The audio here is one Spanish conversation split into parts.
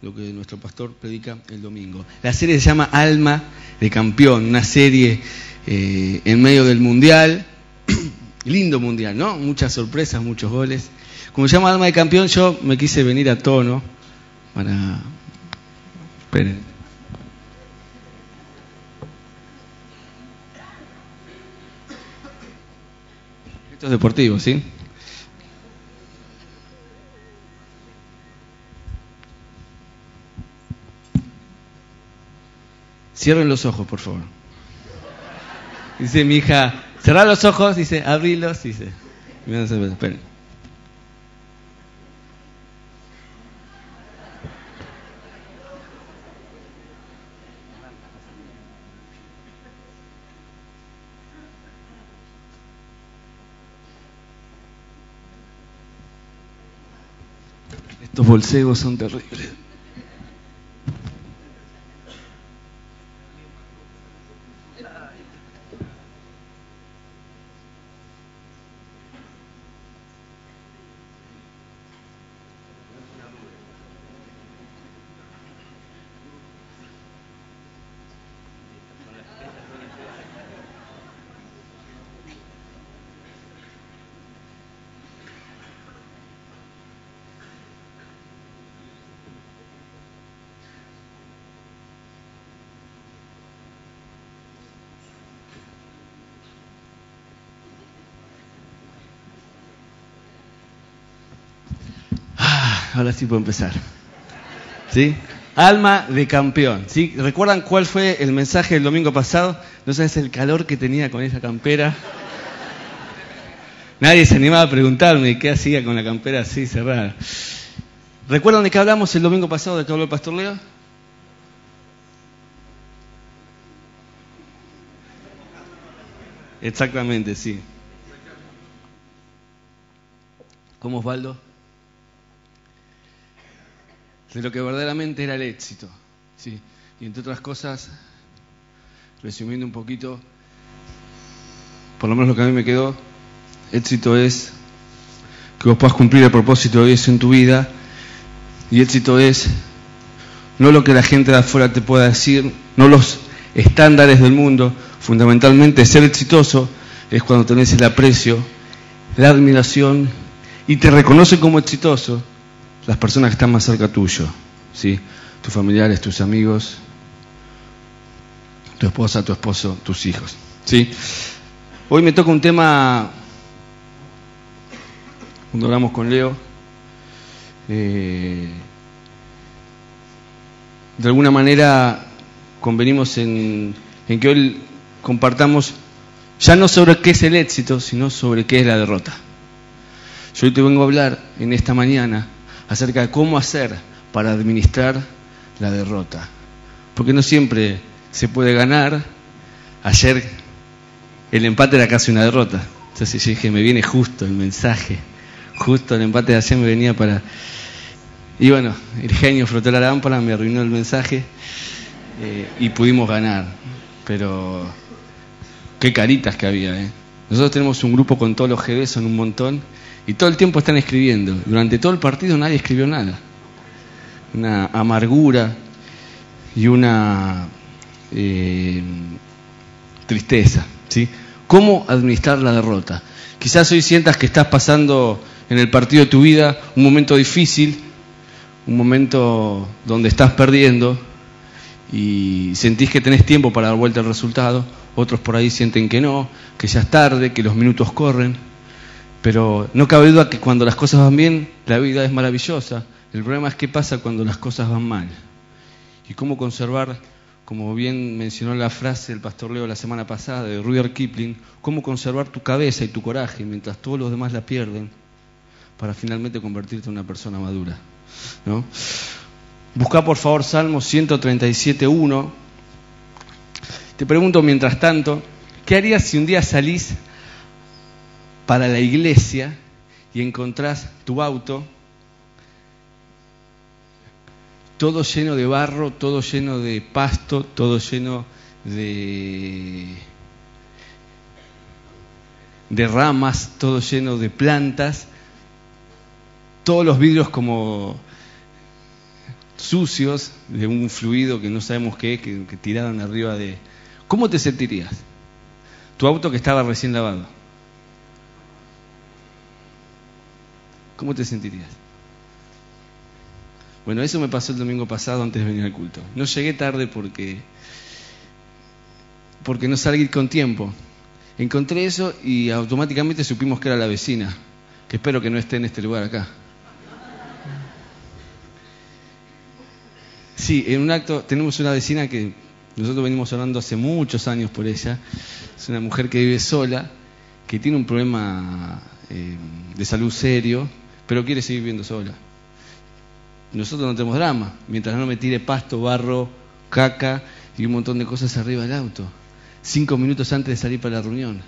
lo que nuestro pastor predica el domingo. La serie se llama Alma de Campeón, una serie eh, en medio del Mundial, lindo Mundial, ¿no? Muchas sorpresas, muchos goles. Como se llama Alma de Campeón, yo me quise venir a tono para... Esperen. Esto es deportivo, ¿sí? Cierren los ojos, por favor. Dice mi hija, cerrar los ojos, dice, abrilos, dice. Esperen. Estos bolsegos son terribles. Ahora sí puedo empezar. ¿Sí? Alma de campeón. ¿sí? ¿Recuerdan cuál fue el mensaje del domingo pasado? ¿No sabes el calor que tenía con esa campera? Nadie se animaba a preguntarme qué hacía con la campera así cerrada. ¿Recuerdan de qué hablamos el domingo pasado, de qué habló el pastor Leo? Exactamente, sí. ¿Cómo Osvaldo? De lo que verdaderamente era el éxito. ¿sí? Y entre otras cosas, resumiendo un poquito, por lo menos lo que a mí me quedó, éxito es que vos puedas cumplir el propósito de Dios en tu vida y éxito es no lo que la gente de afuera te pueda decir, no los estándares del mundo, fundamentalmente ser exitoso es cuando tenés el aprecio, la admiración y te reconocen como exitoso las personas que están más cerca tuyo, ¿sí? tus familiares, tus amigos, tu esposa, tu esposo, tus hijos. ¿sí? Hoy me toca un tema, cuando hablamos con Leo, eh, de alguna manera convenimos en, en que hoy compartamos ya no sobre qué es el éxito, sino sobre qué es la derrota. Yo hoy te vengo a hablar en esta mañana acerca de cómo hacer para administrar la derrota. Porque no siempre se puede ganar. Ayer el empate era casi una derrota. Entonces yo dije, me viene justo el mensaje. Justo el empate de ayer me venía para... Y bueno, el genio frotó la lámpara, me arruinó el mensaje eh, y pudimos ganar. Pero qué caritas que había. ¿eh? Nosotros tenemos un grupo con todos los GB, son un montón y todo el tiempo están escribiendo. Durante todo el partido nadie escribió nada. Una amargura y una eh, tristeza. ¿sí? ¿Cómo administrar la derrota? Quizás hoy sientas que estás pasando en el partido de tu vida un momento difícil, un momento donde estás perdiendo y sentís que tenés tiempo para dar vuelta al resultado. Otros por ahí sienten que no, que ya es tarde, que los minutos corren. Pero no cabe duda que cuando las cosas van bien, la vida es maravillosa. El problema es qué pasa cuando las cosas van mal. Y cómo conservar, como bien mencionó la frase el pastor Leo la semana pasada de Rudyard Kipling, cómo conservar tu cabeza y tu coraje mientras todos los demás la pierden para finalmente convertirte en una persona madura. ¿no? Busca por favor Salmo 137.1. Te pregunto mientras tanto, ¿qué harías si un día salís para la iglesia y encontrás tu auto todo lleno de barro, todo lleno de pasto, todo lleno de, ramas, todo lleno de plantas, todos los vidrios como sucios de un fluido que no sabemos qué es, que, que tiraron arriba de... ¿Cómo te sentirías? Tu auto que estaba recién lavado. ¿Cómo te sentirías? Bueno, eso me pasó el domingo pasado antes de venir al culto. No llegué tarde porque porque no salí con tiempo. Encontré eso y automáticamente supimos que era la vecina, que espero que no esté en este lugar acá. Sí, en un acto tenemos una vecina que nosotros venimos hablando hace muchos años por ella. Es una mujer que vive sola, que tiene un problema eh, de salud serio, pero quiere seguir viviendo sola. Nosotros no tenemos drama, mientras no me tire pasto, barro, caca y un montón de cosas arriba del auto, cinco minutos antes de salir para la reunión.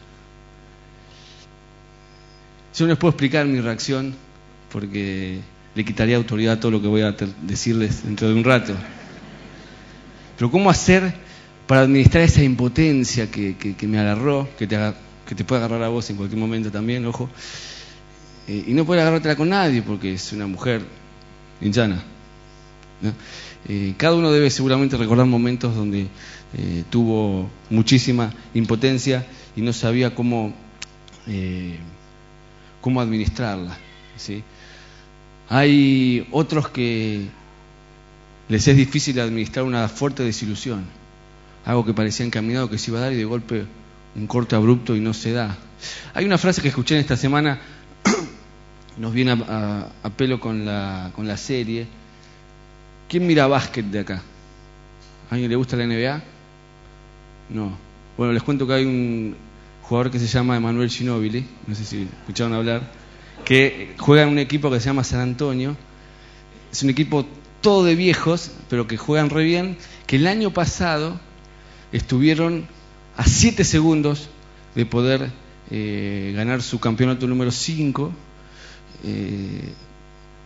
Yo no les puedo explicar mi reacción porque le quitaría autoridad a todo lo que voy a decirles dentro de un rato. Pero ¿cómo hacer para administrar esa impotencia que, me agarró, que te, que te puede agarrar a vos en cualquier momento también, ojo, eh, y no puede agarrártela con nadie porque es una mujer hinchana. Eh, cada uno debe seguramente recordar momentos donde eh, tuvo muchísima impotencia y no sabía cómo, cómo administrarla. ¿sí? Hay otros que les es difícil administrar una fuerte desilusión, algo que parecía encaminado que se iba a dar y de golpe un corte abrupto y no se da. Hay una frase que escuché en esta semana, nos viene a, pelo con la, con la serie. ¿Quién mira básquet de acá? ¿A alguien le gusta la NBA? No. Bueno, les cuento que hay un jugador que se llama Emanuel Ginóbili, no sé si escucharon hablar, que juega en un equipo que se llama San Antonio. Es un equipo todo de viejos, pero que juegan re bien, que el año pasado estuvieron a 7 segundos de poder eh, ganar su campeonato número 5. Eh,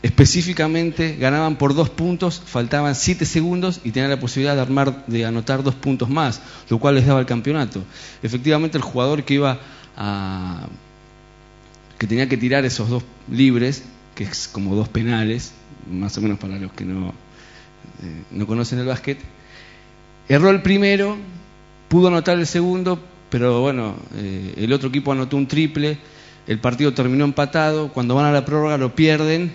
específicamente ganaban por dos puntos, faltaban 7 segundos y tenían la posibilidad de, armar, de anotar dos puntos más, lo cual les daba el campeonato. Efectivamente, el jugador que iba a que tenía que tirar esos dos libres, que es como dos penales, más o menos para los que no, eh, no conocen el básquet. Erró el primero, pudo anotar el segundo, pero bueno, eh, el otro equipo anotó un triple, el partido terminó empatado, cuando van a la prórroga lo pierden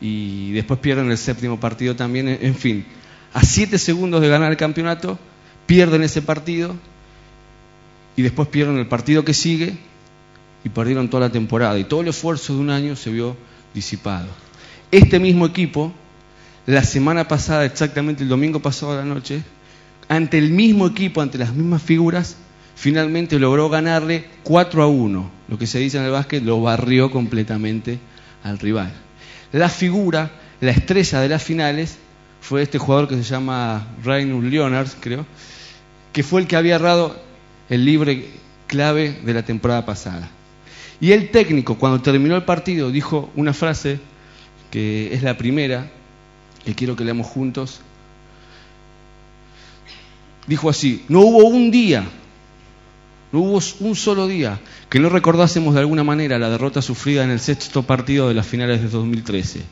y después pierden el séptimo partido también, en fin, a siete segundos de ganar el campeonato, pierden ese partido y después pierden el partido que sigue y perdieron toda la temporada. Y todo el esfuerzo de un año se vio disipado. Este mismo equipo, la semana pasada, exactamente el domingo pasado a la noche, ante el mismo equipo, ante las mismas figuras, finalmente logró ganarle 4 a 1. Lo que se dice en el básquet, lo barrió completamente al rival. La figura, la estrella de las finales, fue este jugador que se llama Rainer Leonard, creo, que fue el que había errado el libre clave de la temporada pasada. Y el técnico, cuando terminó el partido, dijo una frase que es la primera, que quiero que leamos juntos. Dijo así, no hubo un día, no hubo un solo día que no recordásemos de alguna manera la derrota sufrida en el sexto partido de las finales de 2013.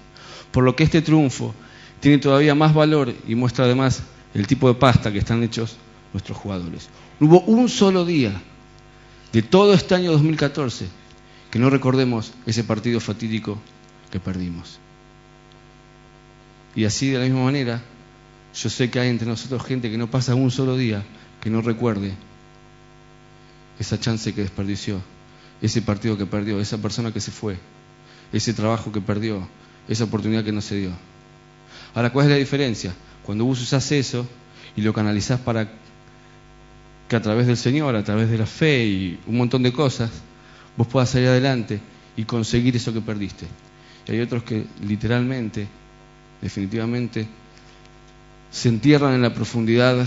Por lo que este triunfo tiene todavía más valor y muestra además el tipo de pasta que están hechos nuestros jugadores. No hubo un solo día de todo este año 2014 que no recordemos ese partido fatídico que perdimos. Y así de la misma manera, yo sé que hay entre nosotros gente que no pasa un solo día que no recuerde esa chance que desperdició, ese partido que perdió, esa persona que se fue, ese trabajo que perdió, esa oportunidad que no se dio. Ahora, ¿cuál es la diferencia? Cuando vos usás eso y lo canalizás para que a través del Señor, a través de la fe y un montón de cosas, vos puedas salir adelante y conseguir eso que perdiste. Y hay otros que literalmente, definitivamente, se entierran en la profundidad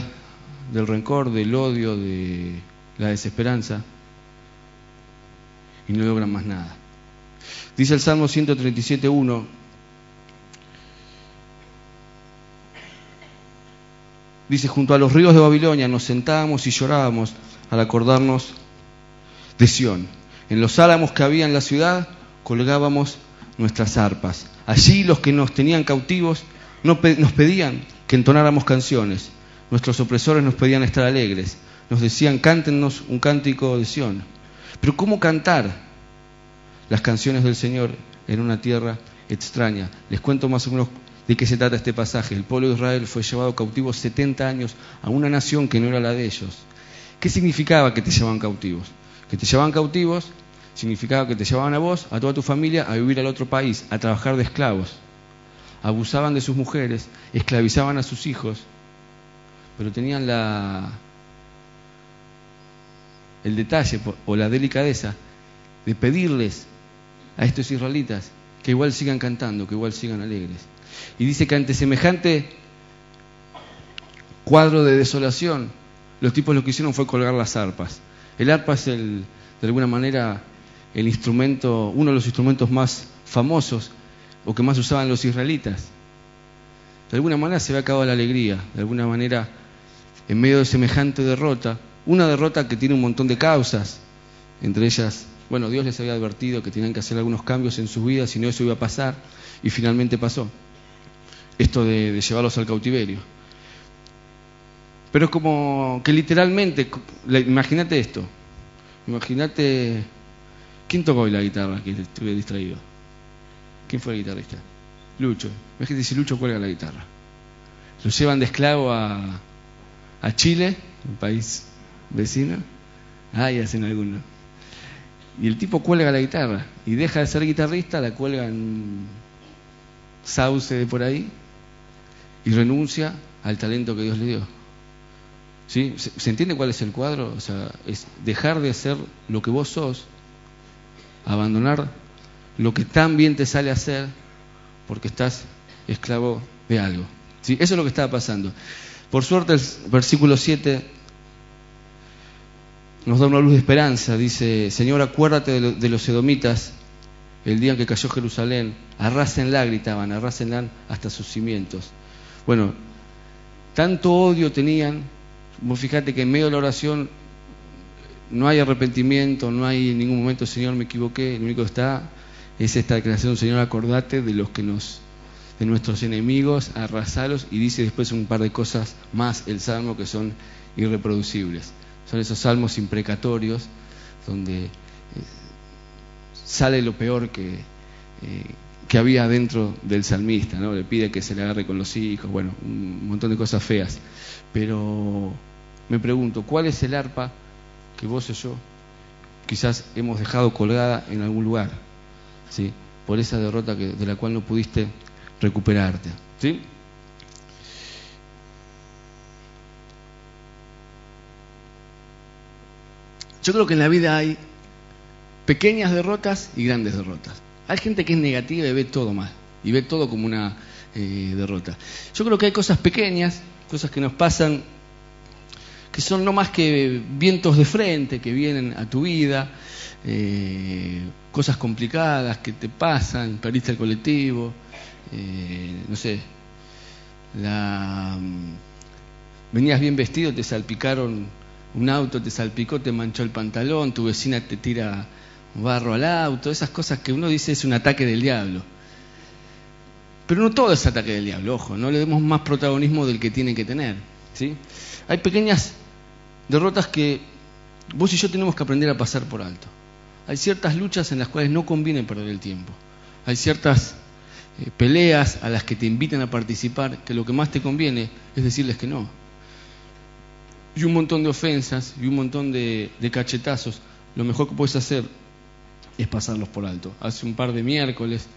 del rencor, del odio, de la desesperanza y no logran más nada. Dice el Salmo 137.1, dice, junto a los ríos de Babilonia nos sentábamos y llorábamos al acordarnos de Sión en los álamos que había en la ciudad colgábamos nuestras arpas. Allí los que nos tenían cautivos nos pedían que entonáramos canciones. Nuestros opresores nos pedían estar alegres. Nos decían, cántenos un cántico de Sión. Pero ¿cómo cantar las canciones del Señor en una tierra extraña? Les cuento más o menos de qué se trata este pasaje. El pueblo de Israel fue llevado cautivo 70 años a una nación que no era la de ellos. ¿Qué significaba que te llevaban cautivos? Que te llevaban cautivos significaba que te llevaban a vos, a toda tu familia, a vivir al otro país, a trabajar de esclavos. Abusaban de sus mujeres, esclavizaban a sus hijos, pero tenían la el detalle o la delicadeza de pedirles a estos israelitas que igual sigan cantando, que igual sigan alegres. Y dice que ante semejante cuadro de desolación, los tipos lo que hicieron fue colgar las arpas. El arpa es el, de alguna manera el instrumento, uno de los instrumentos más famosos o que más usaban los israelitas. De alguna manera se había acabado la alegría, de alguna manera en medio de semejante derrota, una derrota que tiene un montón de causas, entre ellas, bueno, Dios les había advertido que tenían que hacer algunos cambios en sus vidas, si no eso iba a pasar, y finalmente pasó. Esto de, llevarlos al cautiverio. Pero es como que literalmente, imagínate esto, imagínate, ¿quién tocó hoy la guitarra que estuve distraído? ¿Quién fue el guitarrista? Lucho. Imagínate si Lucho cuelga la guitarra. Lo llevan de esclavo a, a Chile, un país vecino. Ah, y hacen alguno. Y el tipo cuelga la guitarra y deja de ser guitarrista, la cuelga en sauce de por ahí y renuncia al talento que Dios le dio. ¿Sí? ¿Se, entiende cuál es el cuadro? O sea, es dejar de hacer lo que vos sos, abandonar lo que tan bien te sale hacer porque estás esclavo de algo. ¿Sí? Eso es lo que estaba pasando. Por suerte el versículo 7 nos da una luz de esperanza. Dice, Señor, acuérdate de, los edomitas el día en que cayó Jerusalén. Arrásenla, gritaban, arrásenla hasta sus cimientos. Bueno, tanto odio tenían, fíjate que en medio de la oración no hay arrepentimiento, no hay en ningún momento, Señor, me equivoqué, lo único que está es esta declaración, Señor, acordate de los que nos, de nuestros enemigos, arrasalos, y dice después un par de cosas más el Salmo que son irreproducibles. Son esos salmos imprecatorios donde eh, sale lo peor que, eh, que había dentro del salmista, ¿no? Le pide que se le agarre con los hijos, bueno, un montón de cosas feas. Pero me pregunto, ¿cuál es el arpa que vos y yo quizás hemos dejado colgada en algún lugar? ¿Sí? Por esa derrota que, de la cual no pudiste recuperarte. ¿Sí? Yo creo que en la vida hay pequeñas derrotas y grandes derrotas. Hay gente que es negativa y ve todo mal, y ve todo como una eh, derrota. Yo creo que hay cosas pequeñas, cosas que nos pasan, que son no más que vientos de frente que vienen a tu vida, eh, cosas complicadas que te pasan, perdiste el colectivo, eh, no sé, la, mm, venías bien vestido, te salpicaron un auto, te salpicó, te manchó el pantalón, tu vecina te tira barro al auto, esas cosas que uno dice es un ataque del diablo. Pero no todo es ataque del diablo, ojo, no le demos más protagonismo del que tiene que tener. ¿sí? Hay pequeñas derrotas que vos y yo tenemos que aprender a pasar por alto. Hay ciertas luchas en las cuales no conviene perder el tiempo. Hay ciertas eh, peleas a las que te invitan a participar que lo que más te conviene es decirles que no. Y un montón de ofensas y un montón de, cachetazos. Lo mejor que puedes hacer es pasarlos por alto. Hace un par de miércoles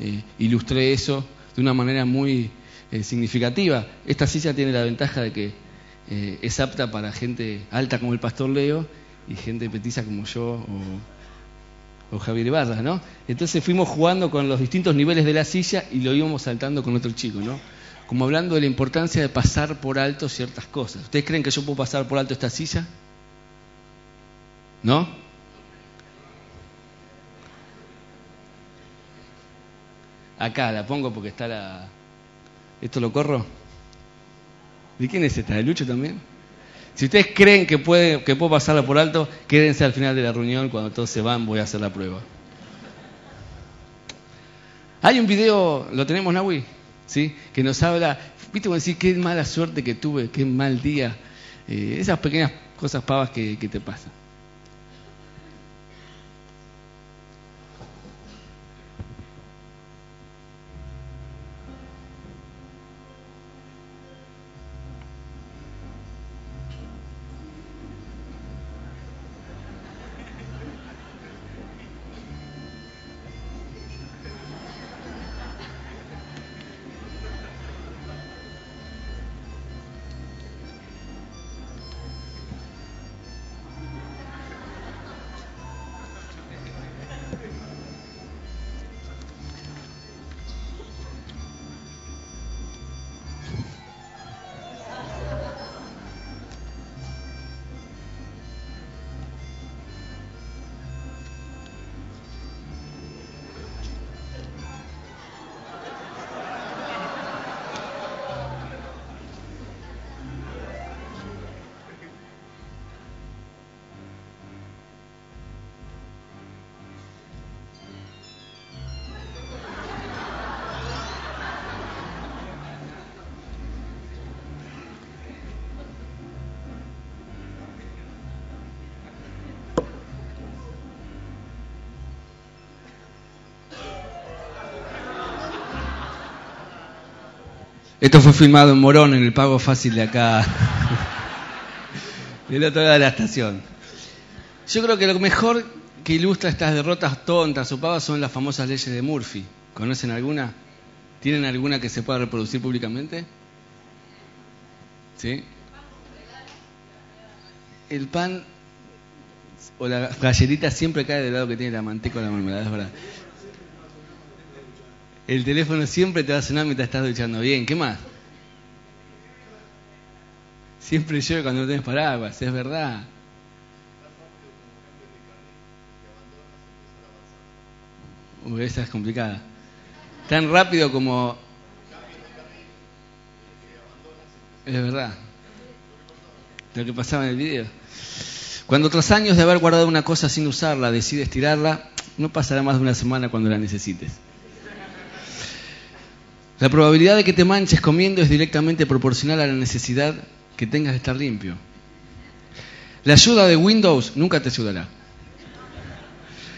eh, ilustré eso de una manera muy eh, significativa. Esta silla tiene la ventaja de que eh, es apta para gente alta como el pastor Leo y gente petiza como yo o, Javier Ibarra, ¿no? Entonces fuimos jugando con los distintos niveles de la silla y lo íbamos saltando con otro chico, ¿no? Como hablando de la importancia de pasar por alto ciertas cosas. ¿Ustedes creen que yo puedo pasar por alto esta silla? ¿No? Acá la pongo porque está la... ¿Esto lo corro? ¿De quién es esta? ¿De Lucho también? Si ustedes creen que, que puedo pasarla por alto, quédense al final de la reunión, cuando todos se van voy a hacer la prueba. Hay un video, ¿lo tenemos, Nahui? ¿Sí? Que nos habla, viste, como decir, qué mala suerte que tuve, qué mal día. Eh, esas pequeñas cosas pavas que, que te pasan. Esto fue filmado en Morón, en el pago fácil de acá, del otro lado de la estación. Yo creo que lo mejor que ilustra estas derrotas tontas o pavas son las famosas leyes de Murphy. ¿Conocen alguna? ¿Tienen alguna que se pueda reproducir públicamente? ¿Sí? El pan o la galletita siempre cae del lado que tiene la manteca o la mermelada, es verdad. El teléfono siempre te va a sonar mientras estás duchando bien. ¿Qué más? Siempre llueve cuando no tienes paraguas, es verdad. Uy, esa es complicada. Tan rápido como... Es verdad. Lo que pasaba en el video. Cuando tras años de haber guardado una cosa sin usarla, decides tirarla, no pasará más de una semana cuando la necesites. La probabilidad de que te manches comiendo es directamente proporcional a la necesidad que tengas de estar limpio. La ayuda de Windows nunca te ayudará.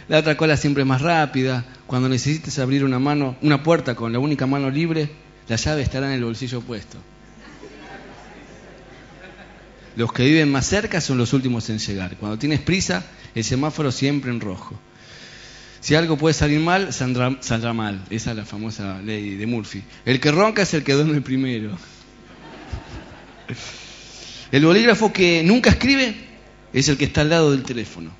La otra cola siempre es más rápida. Cuando necesites abrir una mano, una puerta con la única mano libre, la llave estará en el bolsillo opuesto. Los que viven más cerca son los últimos en llegar. Cuando tienes prisa, el semáforo siempre en rojo. Si algo puede salir mal, saldrá, mal. Esa es la famosa ley de Murphy. El que ronca es el que duerme primero. El bolígrafo que nunca escribe es el que está al lado del teléfono.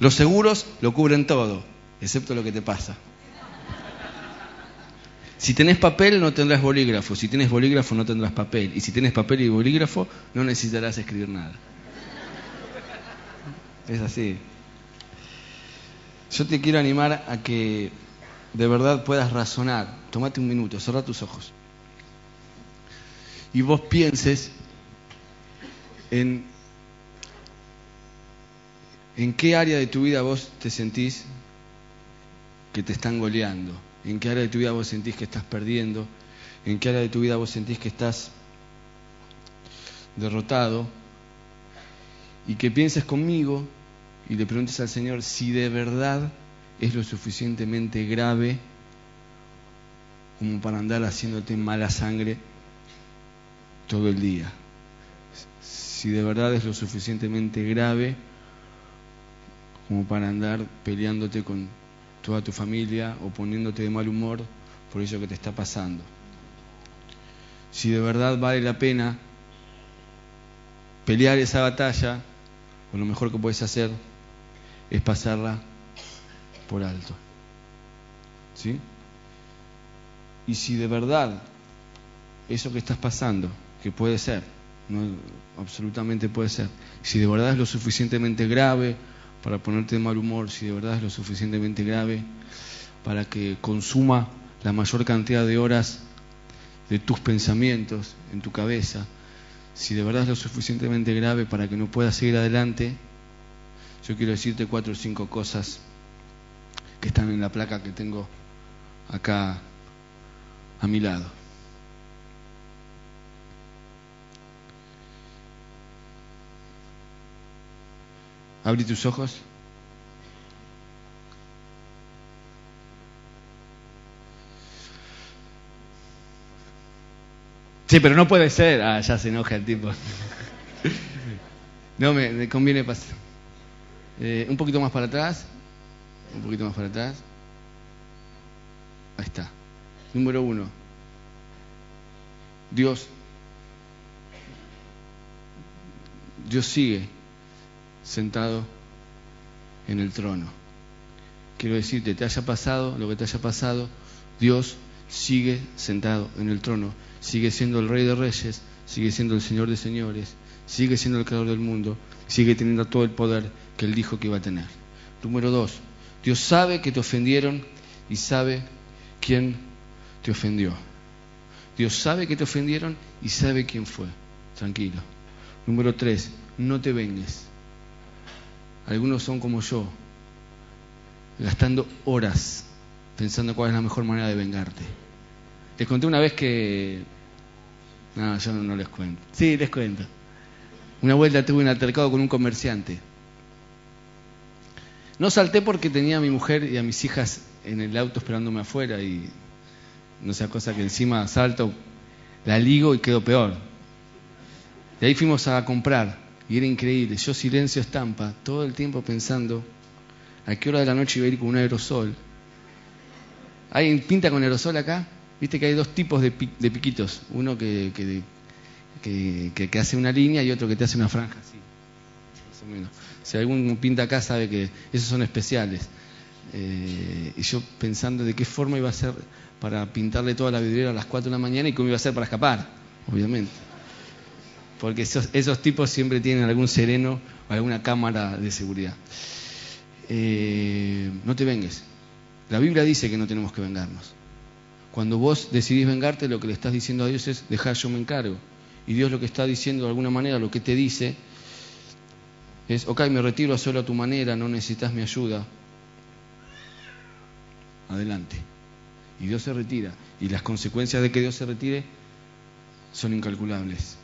Los seguros lo cubren todo, excepto lo que te pasa. Si tenés papel no tendrás bolígrafo, si tienes bolígrafo no tendrás papel, y si tienes papel y bolígrafo no necesitarás escribir nada. Es así. Yo te quiero animar a que de verdad puedas razonar. Tómate un minuto, cerra tus ojos. Y vos pienses en, en qué área de tu vida vos te sentís que te están goleando. En qué área de tu vida vos sentís que estás perdiendo. En qué área de tu vida vos sentís que estás derrotado. Y que pienses conmigo y le preguntes al Señor si de verdad es lo suficientemente grave como para andar haciéndote mala sangre todo el día. Si de verdad es lo suficientemente grave como para andar peleándote con toda tu familia o poniéndote de mal humor por eso que te está pasando. Si de verdad vale la pena pelear esa batalla, o lo mejor que puedes hacer es pasarla por alto. ¿Sí? Y si de verdad eso que estás pasando, que puede ser, no absolutamente puede ser, si de verdad es lo suficientemente grave para ponerte de mal humor, si de verdad es lo suficientemente grave para que consuma la mayor cantidad de horas de tus pensamientos en tu cabeza, si de verdad es lo suficientemente grave para que no puedas seguir adelante, yo quiero decirte cuatro o cinco cosas que están en la placa que tengo acá a mi lado. Abrí tus ojos. Sí, pero no puede ser. Ah, ya se enoja el tipo. No, me, conviene pasar. Eh, un poquito más para atrás. Un poquito más para atrás. Ahí está. Número uno. Dios. Dios sigue sentado en el trono. Quiero decirte, te haya pasado lo que te haya pasado, Dios sigue sentado en el trono, sigue siendo el rey de reyes, sigue siendo el señor de señores, sigue siendo el creador del mundo, sigue teniendo todo el poder que él dijo que iba a tener. Número dos, Dios sabe que te ofendieron y sabe quién te ofendió. Dios sabe que te ofendieron y sabe quién fue. Tranquilo. Número tres, no te vengues. Algunos son como yo, gastando horas pensando cuál es la mejor manera de vengarte. Les conté una vez que... No, yo no, les cuento. Sí, les cuento. Una vuelta tuve un altercado con un comerciante. No salté porque tenía a mi mujer y a mis hijas en el auto esperándome afuera y no sea cosa que encima salto, la ligo y quedo peor. De ahí fuimos a comprar y era increíble. Yo silencio estampa, todo el tiempo pensando a qué hora de la noche iba a ir con un aerosol. ¿Hay pinta con aerosol acá? Viste que hay dos tipos de, piquitos. Uno que, que, hace una línea y otro que te hace una franja. Si algún pinta acá sabe que esos son especiales. Eh, y yo pensando de qué forma iba a ser para pintarle toda la vidriera a las 4 de la mañana y cómo iba a ser para escapar, obviamente porque esos, tipos siempre tienen algún sereno o alguna cámara de seguridad. Eh, no te vengues. La Biblia dice que no tenemos que vengarnos. Cuando vos decidís vengarte, lo que le estás diciendo a Dios es, dejar yo me encargo. Y Dios lo que está diciendo de alguna manera, lo que te dice, es, ok, me retiro a solo a tu manera, no necesitas mi ayuda. Adelante. Y Dios se retira. Y las consecuencias de que Dios se retire son incalculables.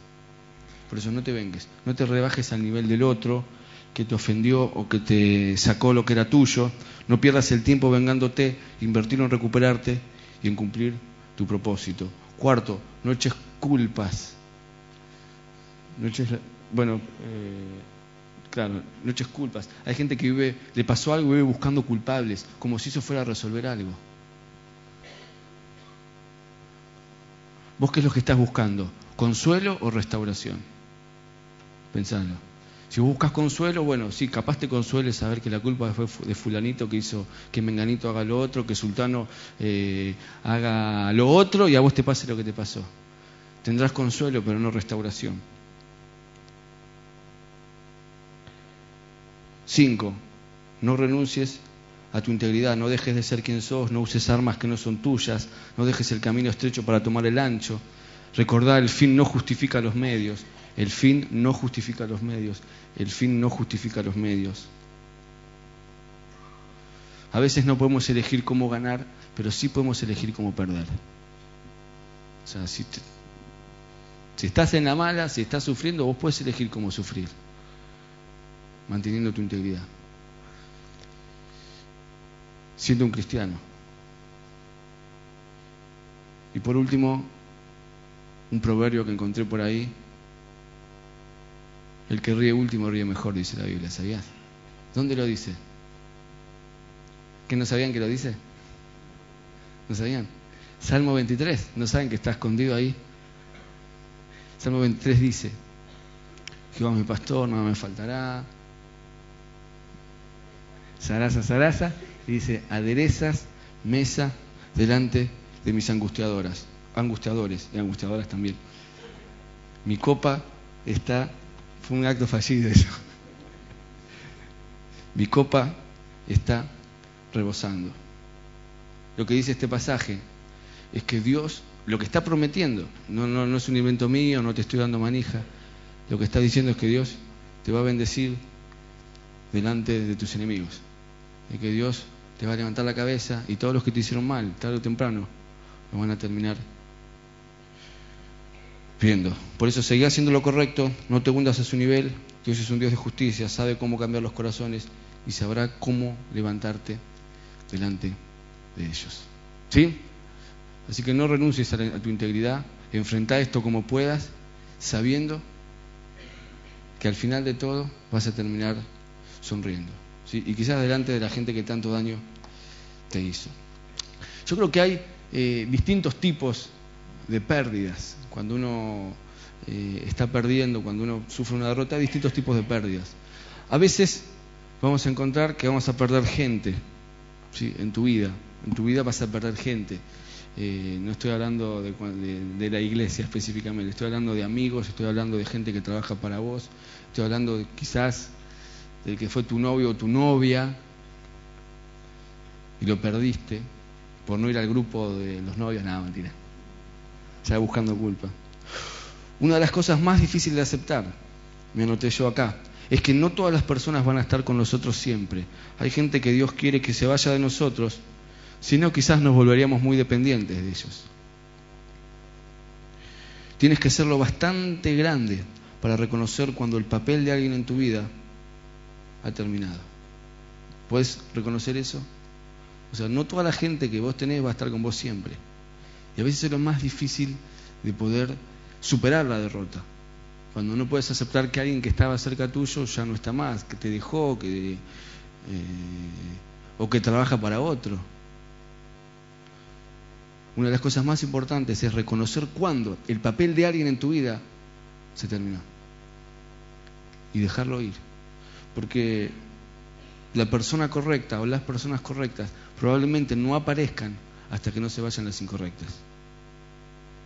Por eso no te vengues, no te rebajes al nivel del otro que te ofendió o que te sacó lo que era tuyo. No pierdas el tiempo vengándote, invertirlo en recuperarte y en cumplir tu propósito. Cuarto, no eches culpas. No eches, bueno, eh, claro, no eches culpas. Hay gente que vive, le pasó algo y vive buscando culpables, como si eso fuera a resolver algo. ¿Vos qué es lo que estás buscando? ¿Consuelo o restauración? Pensando. Si buscas consuelo, bueno, sí, capaz te consuele saber que la culpa fue de fulanito que hizo que Menganito haga lo otro, que Sultano eh, haga lo otro y a vos te pase lo que te pasó. Tendrás consuelo, pero no restauración. Cinco, no renuncies a tu integridad, no dejes de ser quien sos, no uses armas que no son tuyas, no dejes el camino estrecho para tomar el ancho. Recordar el fin no justifica los medios. El fin no justifica los medios. El fin no justifica los medios. A veces no podemos elegir cómo ganar, pero sí podemos elegir cómo perder. O sea, si, si estás en la mala, si estás sufriendo, vos puedes elegir cómo sufrir, manteniendo tu integridad. Siendo un cristiano. Y por último, un proverbio que encontré por ahí el que ríe último ríe mejor, dice la Biblia, ¿sabías? ¿Dónde lo dice? ¿Que no sabían que lo dice? ¿No sabían? Salmo 23, ¿no saben que está escondido ahí? Salmo 23 dice, Jehová mi pastor, no me faltará. Sarasa, Sarasa, y dice, aderezas mesa delante de mis angustiadoras, angustiadores y angustiadoras también. Mi copa está fue un acto fallido eso. Mi copa está rebosando. Lo que dice este pasaje es que Dios, lo que está prometiendo, no, no, no es un invento mío, no te estoy dando manija, lo que está diciendo es que Dios te va a bendecir delante de tus enemigos. Y que Dios te va a levantar la cabeza y todos los que te hicieron mal, tarde o temprano, lo van a terminar viendo. Por eso seguí haciendo lo correcto, no te hundas a su nivel. Dios es un Dios de justicia, sabe cómo cambiar los corazones y sabrá cómo levantarte delante de ellos. ¿Sí? Así que no renuncies a, tu integridad, enfrenta esto como puedas, sabiendo que al final de todo vas a terminar sonriendo. Y quizás delante de la gente que tanto daño te hizo. Yo creo que hay eh, distintos tipos de pérdidas. Cuando uno eh, está perdiendo, cuando uno sufre una derrota, hay distintos tipos de pérdidas. A veces vamos a encontrar que vamos a perder gente ¿sí? en tu vida. En tu vida vas a perder gente. Eh, no estoy hablando de, la iglesia específicamente, estoy hablando de amigos, estoy hablando de gente que trabaja para vos, estoy hablando de, quizás del que fue tu novio o tu novia y lo perdiste por no ir al grupo de los novios, nada, mentira. Ya buscando culpa. Una de las cosas más difíciles de aceptar, me anoté yo acá, es que no todas las personas van a estar con nosotros siempre. Hay gente que Dios quiere que se vaya de nosotros, si no quizás nos volveríamos muy dependientes de ellos. Tienes que serlo bastante grande para reconocer cuando el papel de alguien en tu vida ha terminado. ¿Puedes reconocer eso? O sea, no toda la gente que vos tenés va a estar con vos siempre. Y a veces es lo más difícil de poder superar la derrota. Cuando no puedes aceptar que alguien que estaba cerca tuyo ya no está más, que te dejó, que, eh, o que trabaja para otro. Una de las cosas más importantes es reconocer cuándo el papel de alguien en tu vida se terminó. Y dejarlo ir. Porque la persona correcta o las personas correctas probablemente no aparezcan hasta que no se vayan las incorrectas.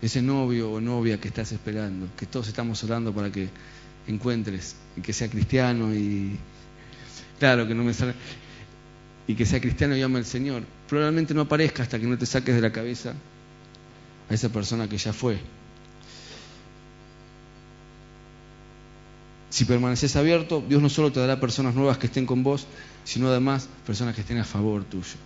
Ese novio o novia que estás esperando, que todos estamos orando para que encuentres y que sea cristiano y claro que no me sale y que sea cristiano y ame al Señor, probablemente no aparezca hasta que no te saques de la cabeza a esa persona que ya fue. Si permaneces abierto, Dios no solo te dará personas nuevas que estén con vos, sino además personas que estén a favor tuyo.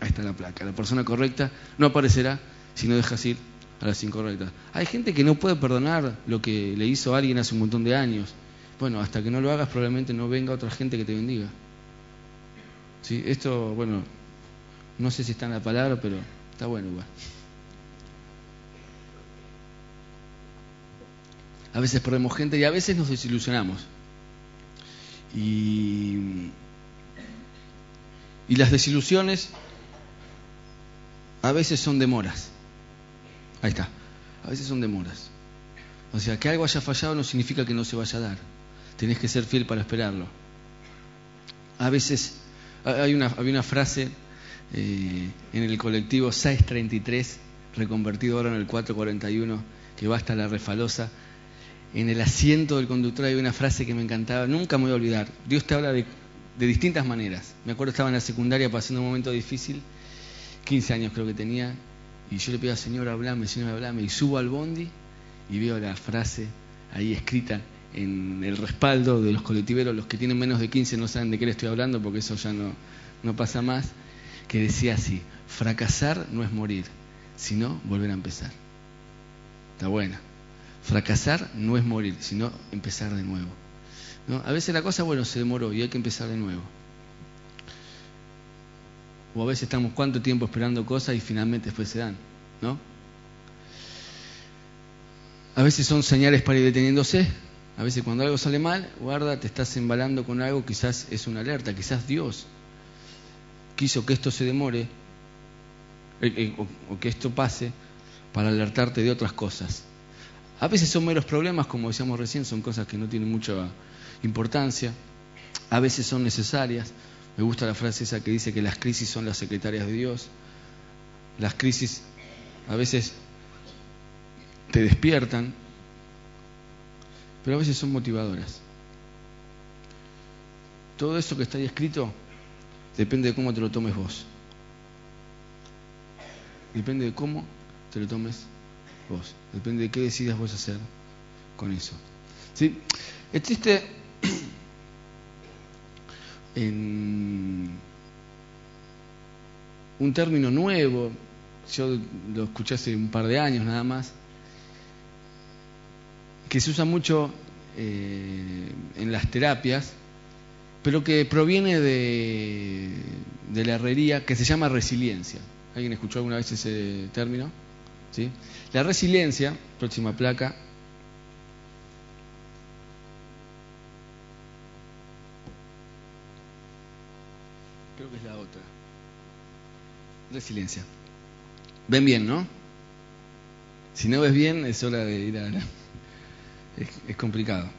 Ahí está la placa. La persona correcta no aparecerá si no dejas ir a las incorrectas. Hay gente que no puede perdonar lo que le hizo a alguien hace un montón de años. Bueno, hasta que no lo hagas probablemente no venga otra gente que te bendiga. ¿Sí? Esto, bueno, no sé si está en la palabra, pero está bueno igual. A veces perdemos gente y a veces nos desilusionamos. Y, las desilusiones a veces son demoras. Ahí está. A veces son demoras. O sea, que algo haya fallado no significa que no se vaya a dar. Tenés que ser fiel para esperarlo. A veces hay una, había una frase eh, en el colectivo 633, reconvertido ahora en el 441, que va hasta la refalosa. En el asiento del conductor hay una frase que me encantaba, nunca me voy a olvidar. Dios te habla de, de distintas maneras. Me acuerdo estaba en la secundaria pasando un momento difícil 15 años creo que tenía, y yo le pido al Señor, hablame, Señor, hablame, y subo al bondi y veo la frase ahí escrita en el respaldo de los colectiveros, los que tienen menos de 15 no saben de qué le estoy hablando porque eso ya no, no pasa más, que decía así, fracasar no es morir, sino volver a empezar. Está buena. Fracasar no es morir, sino empezar de nuevo. ¿No? A veces la cosa, bueno, se demoró y hay que empezar de nuevo. O a veces estamos cuánto tiempo esperando cosas y finalmente después se dan, ¿no? A veces son señales para ir deteniéndose. A veces cuando algo sale mal, guarda, te estás embalando con algo, quizás es una alerta, quizás Dios quiso que esto se demore eh, eh, o, que esto pase para alertarte de otras cosas. A veces son meros problemas, como decíamos recién, son cosas que no tienen mucha importancia. A veces son necesarias. Me gusta la frase esa que dice que las crisis son las secretarias de Dios. Las crisis a veces te despiertan, pero a veces son motivadoras. Todo eso que está ahí escrito depende de cómo te lo tomes vos. Depende de cómo te lo tomes vos. Depende de qué decidas vos hacer con eso. ¿Sí? Existe en un término nuevo, yo lo escuché hace un par de años nada más, que se usa mucho eh, en las terapias, pero que proviene de, de la herrería, que se llama resiliencia. ¿Alguien escuchó alguna vez ese término? ¿Sí? La resiliencia, próxima placa, creo que es la otra. Resiliencia. Ven bien, ¿no? Si no ves bien, es hora de ir a... Es, es complicado.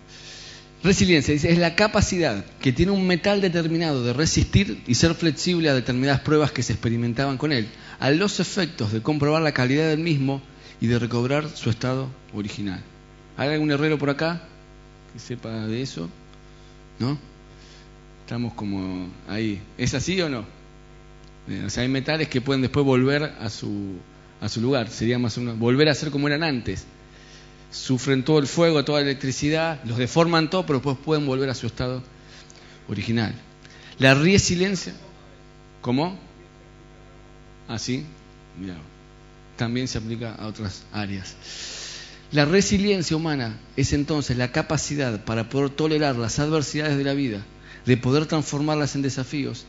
Resiliencia es la capacidad que tiene un metal determinado de resistir y ser flexible a determinadas pruebas que se experimentaban con él, a los efectos de comprobar la calidad del mismo y de recobrar su estado original. ¿Hay algún herrero por acá que sepa de eso? ¿No? Estamos como ahí. ¿Es así o no? O sea, hay metales que pueden después volver a su, a su lugar. Sería más una, volver a ser como eran antes. Sufren todo el fuego, toda la electricidad, los deforman todo, pero después pueden volver a su estado original. La resiliencia, ¿cómo? Así, ¿Ah, mira, también se aplica a otras áreas. La resiliencia humana es entonces la capacidad para poder tolerar las adversidades de la vida, de poder transformarlas en desafíos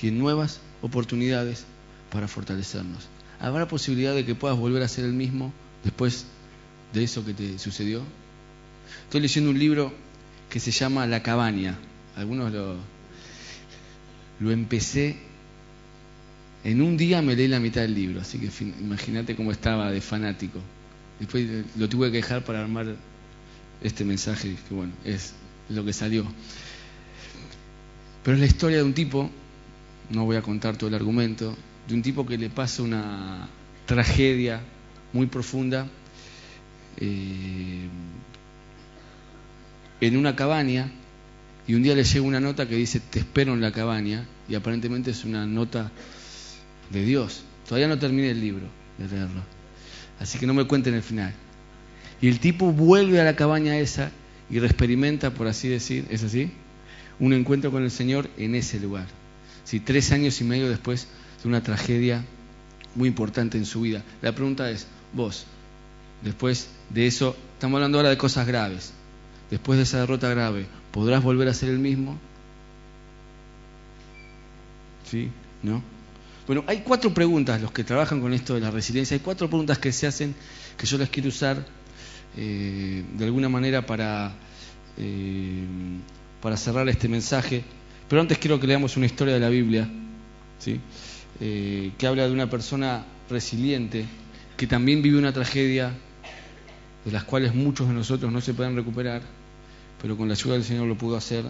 y en nuevas oportunidades para fortalecernos. ¿Habrá posibilidad de que puedas volver a ser el mismo después de eso que te sucedió? Estoy leyendo un libro que se llama La cabaña. Algunos lo, lo empecé. En un día me leí la mitad del libro, así que imagínate cómo estaba de fanático. Después lo tuve que dejar para armar este mensaje, que bueno, es lo que salió. Pero es la historia de un tipo no voy a contar todo el argumento, de un tipo que le pasa una tragedia muy profunda eh, en una cabaña y un día le llega una nota que dice te espero en la cabaña y aparentemente es una nota de Dios. Todavía no terminé el libro de leerlo, así que no me cuenten el final. Y el tipo vuelve a la cabaña esa y reexperimenta, por así decir, ¿es así? Un encuentro con el Señor en ese lugar tres años y medio después de una tragedia muy importante en su vida. La pregunta es, vos, después de eso, estamos hablando ahora de cosas graves, después de esa derrota grave, ¿podrás volver a ser el mismo? ¿Sí? ¿No? Bueno, hay cuatro preguntas, los que trabajan con esto de la resiliencia, hay cuatro preguntas que se hacen que yo las quiero usar eh, de alguna manera para, eh, para cerrar este mensaje. Pero antes quiero que leamos una historia de la Biblia, ¿sí? Eh, que habla de una persona resiliente que también vive una tragedia de las cuales muchos de nosotros no se pueden recuperar, pero con la ayuda del Señor lo pudo hacer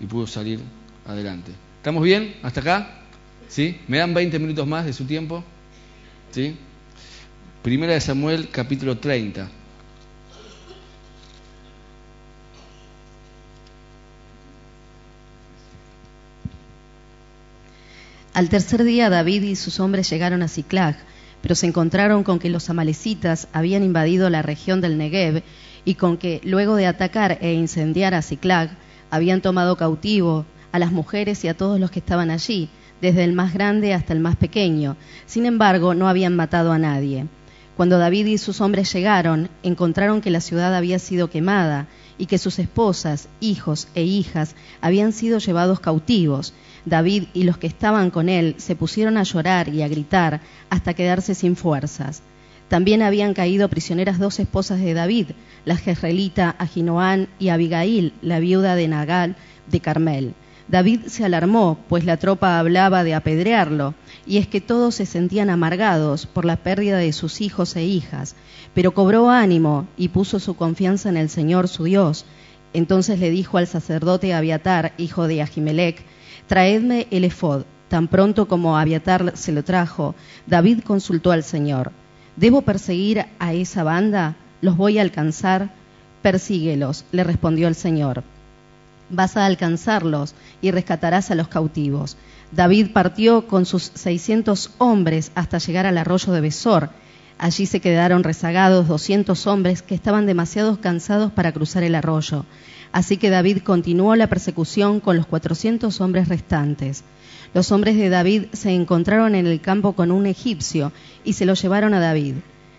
y pudo salir adelante. ¿Estamos bien? ¿Hasta acá? ¿Sí? ¿Me dan 20 minutos más de su tiempo? ¿Sí? Primera de Samuel, capítulo 30. Al tercer día David y sus hombres llegaron a Ciclag, pero se encontraron con que los amalecitas habían invadido la región del Negev y con que, luego de atacar e incendiar a Ciclag, habían tomado cautivo a las mujeres y a todos los que estaban allí, desde el más grande hasta el más pequeño. Sin embargo, no habían matado a nadie. Cuando David y sus hombres llegaron, encontraron que la ciudad había sido quemada y que sus esposas, hijos e hijas habían sido llevados cautivos David y los que estaban con él se pusieron a llorar y a gritar hasta quedarse sin fuerzas. También habían caído prisioneras dos esposas de David, la jezreelita Ahinoán y Abigail, la viuda de Nagal de Carmel. David se alarmó, pues la tropa hablaba de apedrearlo, y es que todos se sentían amargados por la pérdida de sus hijos e hijas, pero cobró ánimo y puso su confianza en el Señor su Dios. Entonces le dijo al sacerdote Abiatar, hijo de Ahimelech, Traedme el efod. Tan pronto como Abiatar se lo trajo, David consultó al Señor. ¿Debo perseguir a esa banda? ¿Los voy a alcanzar? Persíguelos, le respondió el Señor. Vas a alcanzarlos y rescatarás a los cautivos. David partió con sus seiscientos hombres hasta llegar al arroyo de Besor. Allí se quedaron rezagados doscientos hombres que estaban demasiado cansados para cruzar el arroyo. Así que David continuó la persecución con los cuatrocientos hombres restantes. Los hombres de David se encontraron en el campo con un egipcio y se lo llevaron a David.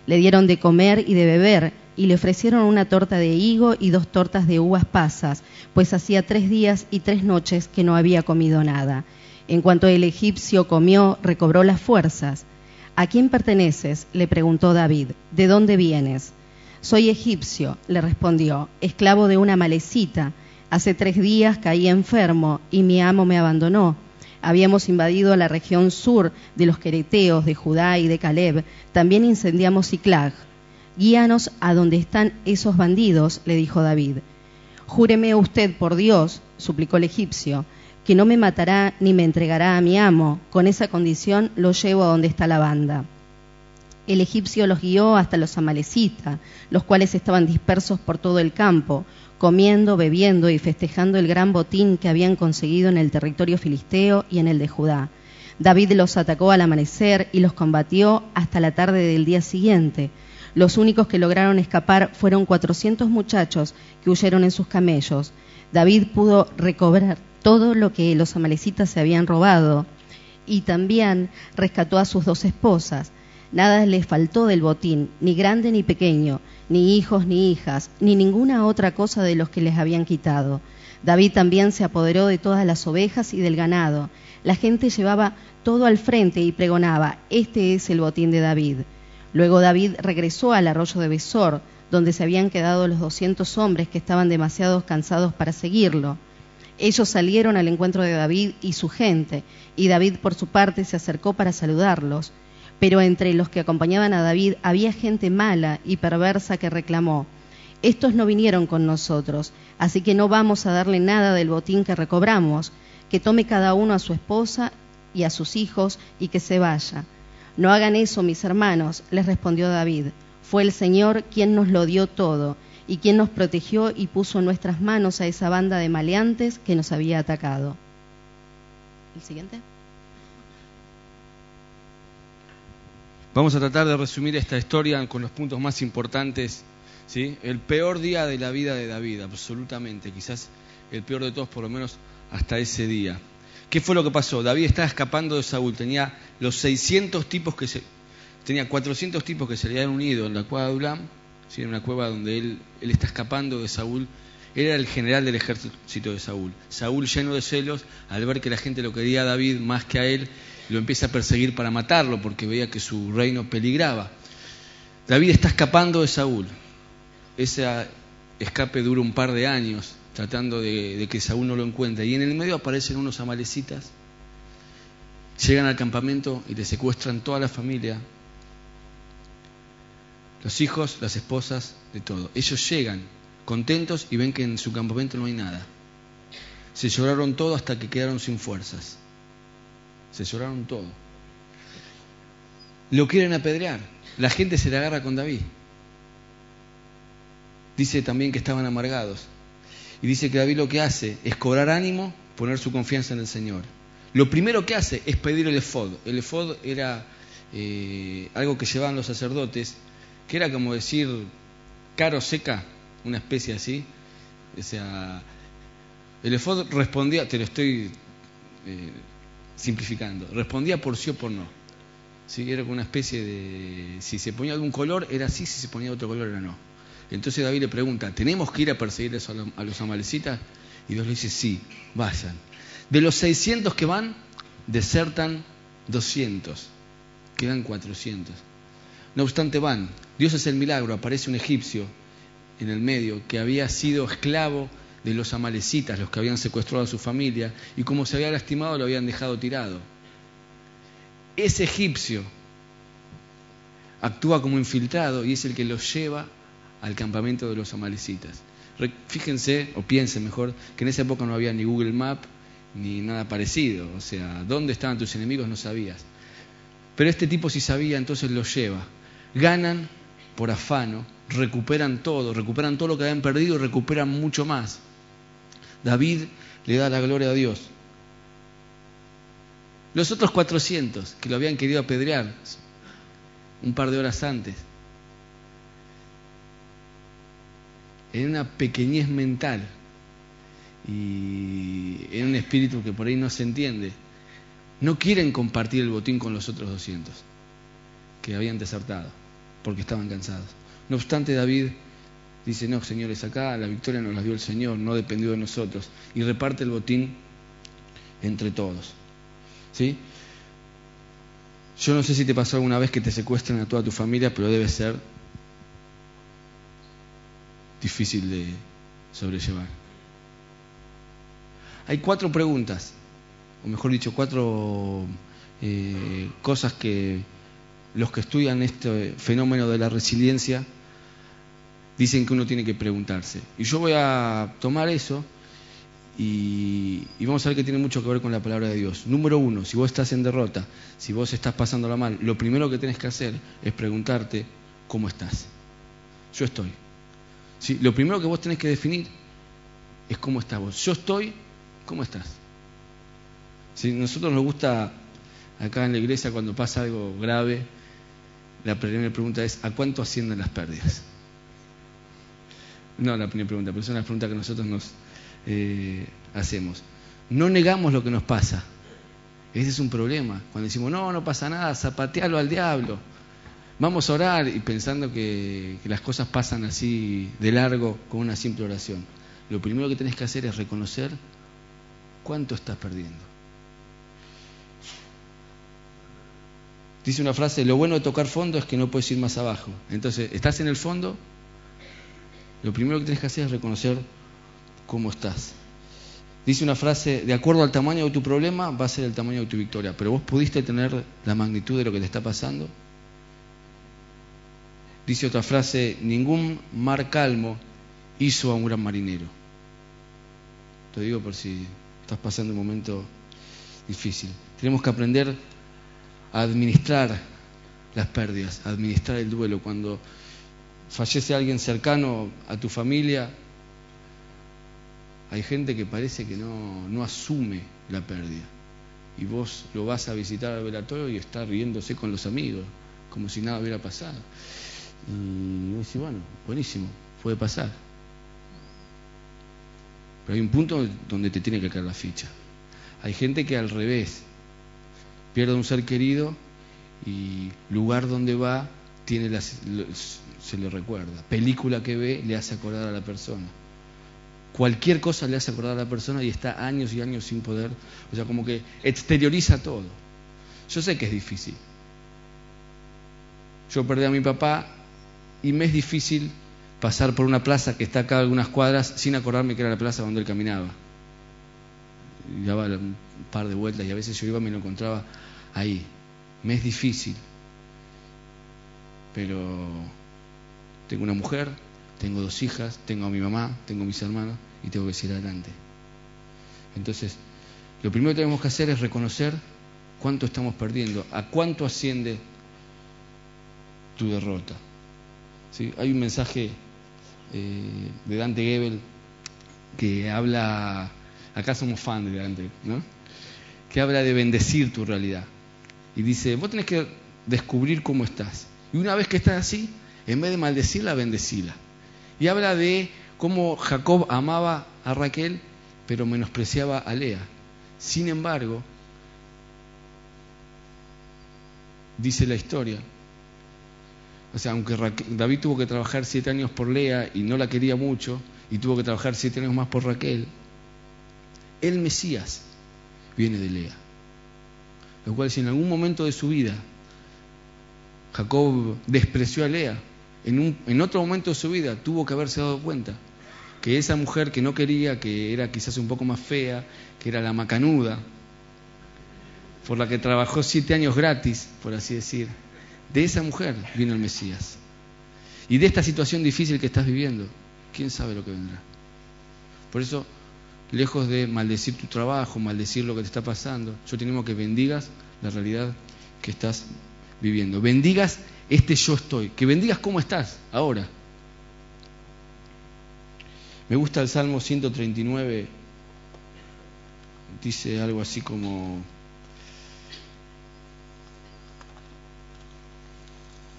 Le dieron de comer y de beber y le ofrecieron una torta de higo y dos tortas de uvas pasas, pues hacía tres días y tres noches que no había comido nada. En cuanto el egipcio comió, recobró las fuerzas. ¿A quién perteneces? le preguntó David. ¿De dónde vienes? Soy egipcio, le respondió, esclavo de una malecita. Hace tres días caí enfermo y mi amo me abandonó. Habíamos invadido la región sur de los quereteos de Judá y de Caleb. También incendiamos Ciclag. Guíanos a donde están esos bandidos, le dijo David. Júreme usted por Dios, suplicó el egipcio, que no me matará ni me entregará a mi amo. Con esa condición lo llevo a donde está la banda. El egipcio los guió hasta los amalecitas, los cuales estaban dispersos por todo el campo, comiendo, bebiendo y festejando el gran botín que habían conseguido en el territorio filisteo y en el de Judá. David los atacó al amanecer y los combatió hasta la tarde del día siguiente. Los únicos que lograron escapar fueron cuatrocientos muchachos que huyeron en sus camellos. David pudo recobrar todo lo que los amalecitas se habían robado y también rescató a sus dos esposas. Nada les faltó del botín, ni grande ni pequeño, ni hijos ni hijas, ni ninguna otra cosa de los que les habían quitado. David también se apoderó de todas las ovejas y del ganado. La gente llevaba todo al frente y pregonaba, este es el botín de David. Luego David regresó al arroyo de Besor, donde se habían quedado los doscientos hombres que estaban demasiado cansados para seguirlo. Ellos salieron al encuentro de David y su gente, y David por su parte se acercó para saludarlos. Pero entre los que acompañaban a David había gente mala y perversa que reclamó, estos no vinieron con nosotros, así que no vamos a darle nada del botín que recobramos, que tome cada uno a su esposa y a sus hijos y que se vaya. No hagan eso, mis hermanos, les respondió David. Fue el Señor quien nos lo dio todo y quien nos protegió y puso en nuestras manos a esa banda de maleantes que nos había atacado. ¿El siguiente? Vamos a tratar de resumir esta historia con los puntos más importantes. ¿sí? El peor día de la vida de David, absolutamente. Quizás el peor de todos, por lo menos hasta ese día. ¿Qué fue lo que pasó? David estaba escapando de Saúl. Tenía los 600 tipos que se. Tenía 400 tipos que se le habían unido en la cueva de Ulam, en una cueva donde él, él está escapando de Saúl. Era el general del ejército de Saúl. Saúl, lleno de celos, al ver que la gente lo quería a David más que a él, lo empieza a perseguir para matarlo porque veía que su reino peligraba. David está escapando de Saúl. Ese escape dura un par de años tratando de, que Saúl no lo encuentre. Y en el medio aparecen unos amalecitas, llegan al campamento y le secuestran toda la familia, los hijos, las esposas, de todo. Ellos llegan contentos y ven que en su campamento no hay nada. Se lloraron todo hasta que quedaron sin fuerzas. Se lloraron todo. Lo quieren apedrear. La gente se le agarra con David. Dice también que estaban amargados. Y dice que David lo que hace es cobrar ánimo, poner su confianza en el Señor. Lo primero que hace es pedir el efod. El efod era eh, algo que llevaban los sacerdotes, que era como decir caro seca, una especie así. O sea, el efod respondía, te lo estoy eh, simplificando, respondía por sí o por no. ¿Sí? Era como una especie de, si se ponía algún color era sí, si se ponía otro color era no. Entonces David le pregunta, ¿tenemos que ir a perseguir a los amalecitas? Y Dios le dice, sí, vayan. De los 600 que van, desertan 200, quedan 400. No obstante van, Dios es el milagro, aparece un egipcio en el medio que había sido esclavo de los amalecitas, los que habían secuestrado a su familia, y como se había lastimado lo habían dejado tirado. Ese egipcio actúa como infiltrado y es el que los lleva al campamento de los amalecitas. Fíjense, o piensen mejor, que en esa época no había ni Google Map ni nada parecido. O sea, dónde estaban tus enemigos no sabías. Pero este tipo sí sabía, entonces los lleva. Ganan por afano, recuperan todo, recuperan todo lo que habían perdido y recuperan mucho más. David le da la gloria a Dios. Los otros 400 que lo habían querido apedrear un par de horas antes, en una pequeñez mental, y en un espíritu que por ahí no se entiende. No quieren compartir el botín con los otros 200 que habían desertado porque estaban cansados. No obstante, David dice, no, señores, acá la victoria nos la dio el Señor, no dependió de nosotros, y reparte el botín entre todos. ¿Sí? Yo no sé si te pasó alguna vez que te secuestren a toda tu familia, pero debe ser difícil de sobrellevar. Hay cuatro preguntas, o mejor dicho, cuatro eh, cosas que los que estudian este fenómeno de la resiliencia dicen que uno tiene que preguntarse. Y yo voy a tomar eso y, vamos a ver que tiene mucho que ver con la palabra de Dios. Número uno, si vos estás en derrota, si vos estás pasándola mal, lo primero que tienes que hacer es preguntarte cómo estás. Yo estoy. ¿Sí? Lo primero que vos tenés que definir es cómo estás vos. Yo estoy, ¿cómo estás? Si nosotros nos gusta acá en la iglesia cuando pasa algo grave, la primera pregunta es ¿a cuánto ascienden las pérdidas? No, la primera pregunta, pero es una pregunta que nosotros nos eh, hacemos. No negamos lo que nos pasa. Ese es un problema. Cuando decimos, no, no pasa nada, zapatealo al diablo. Vamos a orar y pensando que, que las cosas pasan así de largo con una simple oración. Lo primero que tenés que hacer es reconocer cuánto estás perdiendo. Dice una frase, lo bueno de tocar fondo es que no puedes ir más abajo. Entonces, estás en el fondo, lo primero que tienes que hacer es reconocer cómo estás. Dice una frase, de acuerdo al tamaño de tu problema va a ser el tamaño de tu victoria, pero vos pudiste tener la magnitud de lo que te está pasando. Dice otra frase, ningún mar calmo hizo a un gran marinero. Te digo por si estás pasando un momento difícil. Tenemos que aprender a administrar las pérdidas, a administrar el duelo. Cuando fallece alguien cercano a tu familia, hay gente que parece que no, no asume la pérdida. Y vos lo vas a visitar al velatorio y está riéndose con los amigos, como si nada hubiera pasado. Y vos decís, bueno, buenísimo, puede pasar. Pero hay un punto donde te tiene que caer la ficha. Hay gente que al revés pierde un ser querido y lugar donde va tiene las, se le recuerda. Película que ve le hace acordar a la persona. Cualquier cosa le hace acordar a la persona y está años y años sin poder. O sea, como que exterioriza todo. Yo sé que es difícil. Yo perdí a mi papá y me es difícil pasar por una plaza que está acá a algunas cuadras sin acordarme que era la plaza donde él caminaba. Y daba un par de vueltas y a veces yo iba y me lo encontraba ahí. Me es difícil. Pero tengo una mujer, tengo dos hijas, tengo a mi mamá, tengo a mis hermanos y tengo que seguir adelante. Entonces, lo primero que tenemos que hacer es reconocer cuánto estamos perdiendo, a cuánto asciende tu derrota. Hay un mensaje eh, de Dante Gebel que habla, acá somos fan de Dante, ¿no? que habla de bendecir tu realidad. Y dice, vos tenés que descubrir cómo estás. Y una vez que estás así, en vez de maldecirla, bendecila. Y habla de cómo Jacob amaba a Raquel, pero menospreciaba a Lea. Sin embargo, dice la historia, o sea, aunque David tuvo que trabajar siete años por Lea y no la quería mucho, y tuvo que trabajar siete años más por Raquel, el Mesías viene de Lea. Lo cual si en algún momento de su vida Jacob despreció a Lea, en, otro momento de su vida tuvo que haberse dado cuenta que esa mujer que no quería, que era quizás un poco más fea, que era la macanuda, por la que trabajó siete años gratis, por así decir, de esa mujer vino el Mesías. Y de esta situación difícil que estás viviendo, quién sabe lo que vendrá. Por eso, lejos de maldecir tu trabajo, maldecir lo que te está pasando, yo tenemos que bendigas la realidad que estás viviendo. Bendigas este yo estoy. Que bendigas cómo estás ahora. Me gusta el Salmo 139. Dice algo así como...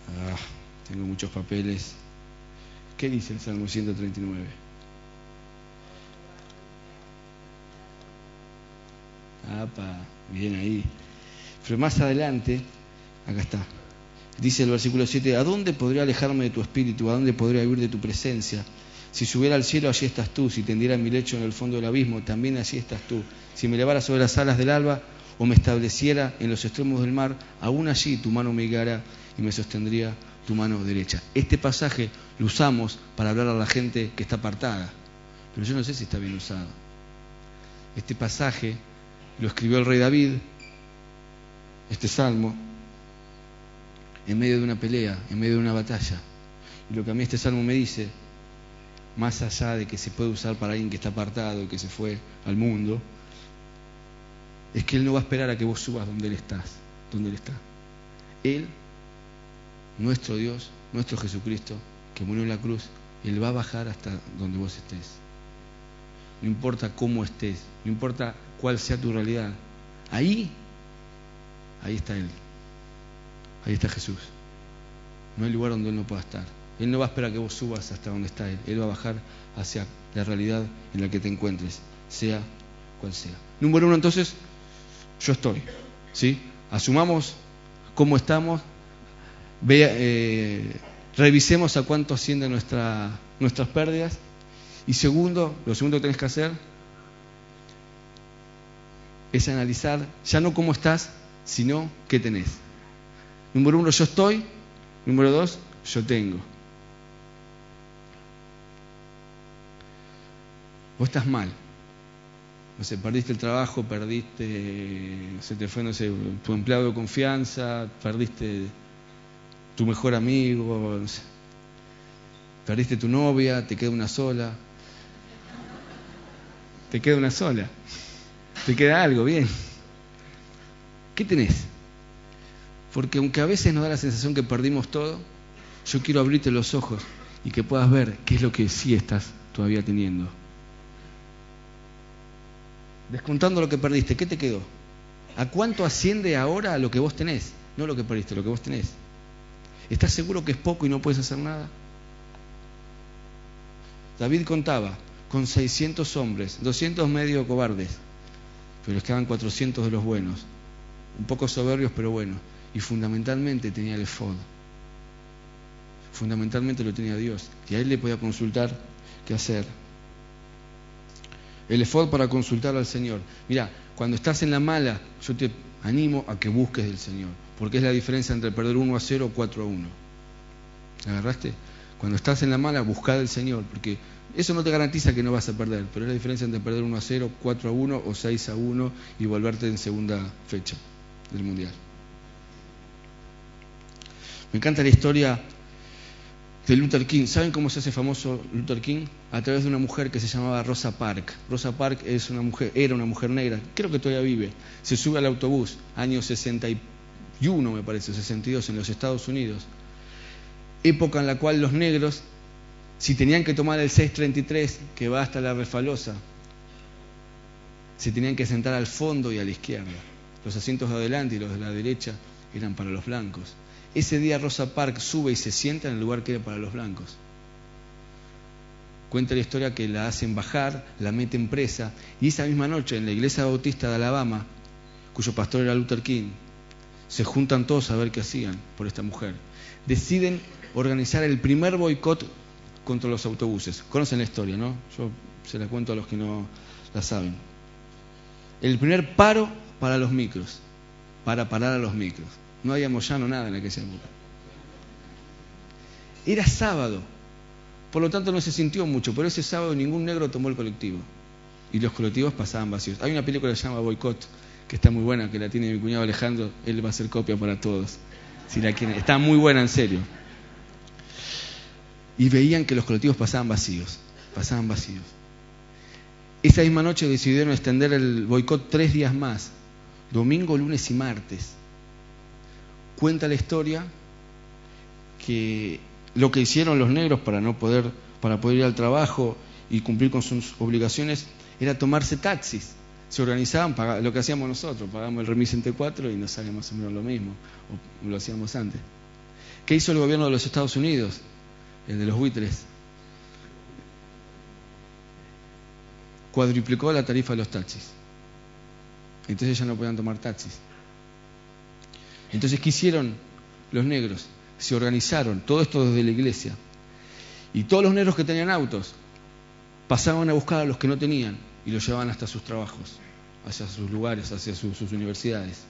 Ah, tengo muchos papeles. ¿Qué dice el Salmo 139? Apa, bien ahí. Pero más adelante, acá está. Dice el versículo 7, ¿a dónde podría alejarme de tu espíritu? ¿A dónde podría huir de tu presencia? Si subiera al cielo, allí estás tú. Si tendiera mi lecho en el fondo del abismo, también allí estás tú. Si me elevara sobre las alas del alba o me estableciera en los extremos del mar, aún allí tu mano me guiara y me sostendría tu mano derecha. Este pasaje lo usamos para hablar a la gente que está apartada, pero yo no sé si está bien usado. Este pasaje lo escribió el rey David, este salmo, en medio de una pelea, en medio de una batalla. Y lo que a mí este salmo me dice, más allá de que se puede usar para alguien que está apartado y que se fue al mundo, es que Él no va a esperar a que vos subas donde Él estás, donde Él está. Él, nuestro Dios, nuestro Jesucristo, que murió en la cruz, Él va a bajar hasta donde vos estés. No importa cómo estés, no importa cuál sea tu realidad. Ahí, ahí está Él. Ahí está Jesús. No hay lugar donde Él no pueda estar. Él no va a esperar que vos subas hasta donde está Él. Él va a bajar hacia la realidad en la que te encuentres, sea cual sea. Número uno, entonces, yo estoy. ¿sí? Asumamos cómo estamos, eh, revisemos a cuánto ascienden nuestra, nuestras pérdidas. Y segundo, lo segundo que tenés que hacer es analizar ya no cómo estás, sino qué tenés. Número uno, yo estoy. Número dos, yo tengo. Vos estás mal. No sé, perdiste el trabajo, perdiste, se te fue, no sé, tu empleado de confianza, perdiste tu mejor amigo, perdiste tu novia, te queda una sola. Te queda una sola. Te queda algo, bien. ¿Qué tenés? Porque aunque a veces nos da la sensación que perdimos todo, yo quiero abrirte los ojos y que puedas ver qué es lo que sí estás todavía teniendo. Descontando lo que perdiste, ¿qué te quedó? ¿A cuánto asciende ahora lo que vos tenés? No lo que perdiste, lo que vos tenés. ¿Estás seguro que es poco y no puedes hacer nada? David contaba con 600 hombres, 200 medio cobardes, pero les quedaban 400 de los buenos, un poco soberbios pero buenos, y fundamentalmente tenía el efod. Fundamentalmente lo tenía Dios, y a él le podía consultar qué hacer el efod para consultar al Señor. Mira, cuando estás en la mala, yo te animo a que busques del Señor, porque es la diferencia entre perder 1 a 0 o 4 a 1. ¿Agarraste? Cuando estás en la mala, busca del Señor, porque eso no te garantiza que no vas a perder, pero es la diferencia entre perder 1 a 0, 4 a 1 o 6 a 1 y volverte en segunda fecha del Mundial. Me encanta la historia de Luther King. ¿Saben cómo se hace famoso Luther King? A través de una mujer que se llamaba Rosa Park. Rosa Park era una mujer negra, creo que todavía vive. Se sube al autobús, año 61 me parece, 62 en los Estados Unidos. Época en la cual los negros, si tenían que tomar el 633 que va hasta la refalosa, se tenían que sentar al fondo y a la izquierda. Los asientos de adelante y los de la derecha eran para los blancos. Ese día Rosa Parks sube y se sienta en el lugar que era para los blancos. Cuenta la historia que la hacen bajar, la meten presa, y esa misma noche en la iglesia bautista de Alabama, cuyo pastor era Luther King, se juntan todos a ver qué hacían por esta mujer. Deciden organizar el primer boicot contra los autobuses. Conocen la historia, ¿no? Yo se la cuento a los que no la saben. El primer paro para los micros, para parar a los micros. No había Moyano nada en aquella época. Era sábado, por lo tanto no se sintió mucho, pero ese sábado ningún negro tomó el colectivo y los colectivos pasaban vacíos. Hay una película que se llama Boycott, que está muy buena, que la tiene mi cuñado Alejandro, él va a hacer copia para todos. Si la quieren. Está muy buena, en serio. Y veían que los colectivos pasaban vacíos, pasaban vacíos. Esa misma noche decidieron extender el boicot tres días más, domingo, lunes y martes cuenta la historia que lo que hicieron los negros para no poder para poder ir al trabajo y cumplir con sus obligaciones era tomarse taxis. Se organizaban, lo que hacíamos nosotros, pagamos el remis entre cuatro y nos sale más o menos lo mismo, o lo hacíamos antes. ¿Qué hizo el gobierno de los Estados Unidos? El de los buitres. Cuadriplicó la tarifa de los taxis. Entonces ya no podían tomar taxis. Entonces, ¿qué hicieron los negros? Se organizaron, todo esto desde la iglesia. Y todos los negros que tenían autos pasaban a buscar a los que no tenían y los llevaban hasta sus trabajos, hacia sus lugares, hacia sus, sus universidades.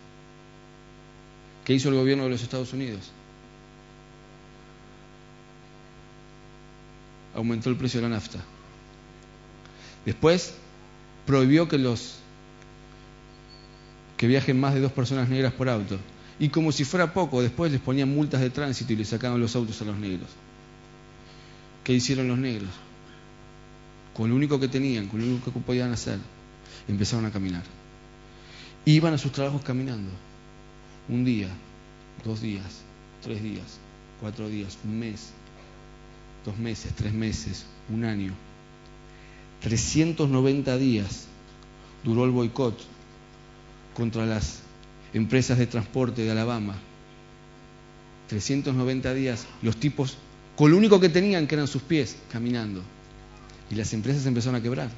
¿Qué hizo el gobierno de los Estados Unidos? Aumentó el precio de la nafta. Después prohibió que los que viajen más de dos personas negras por auto. Y como si fuera poco, después les ponían multas de tránsito y les sacaban los autos a los negros. ¿Qué hicieron los negros? Con lo único que tenían, con lo único que podían hacer, empezaron a caminar. Iban a sus trabajos caminando. Un día, dos días, tres días, cuatro días, un mes, dos meses, tres meses, un año. 390 días duró el boicot contra las empresas de transporte de Alabama. 390 días, los tipos, con lo único que tenían, que eran sus pies, caminando. Y las empresas empezaron a quebrar,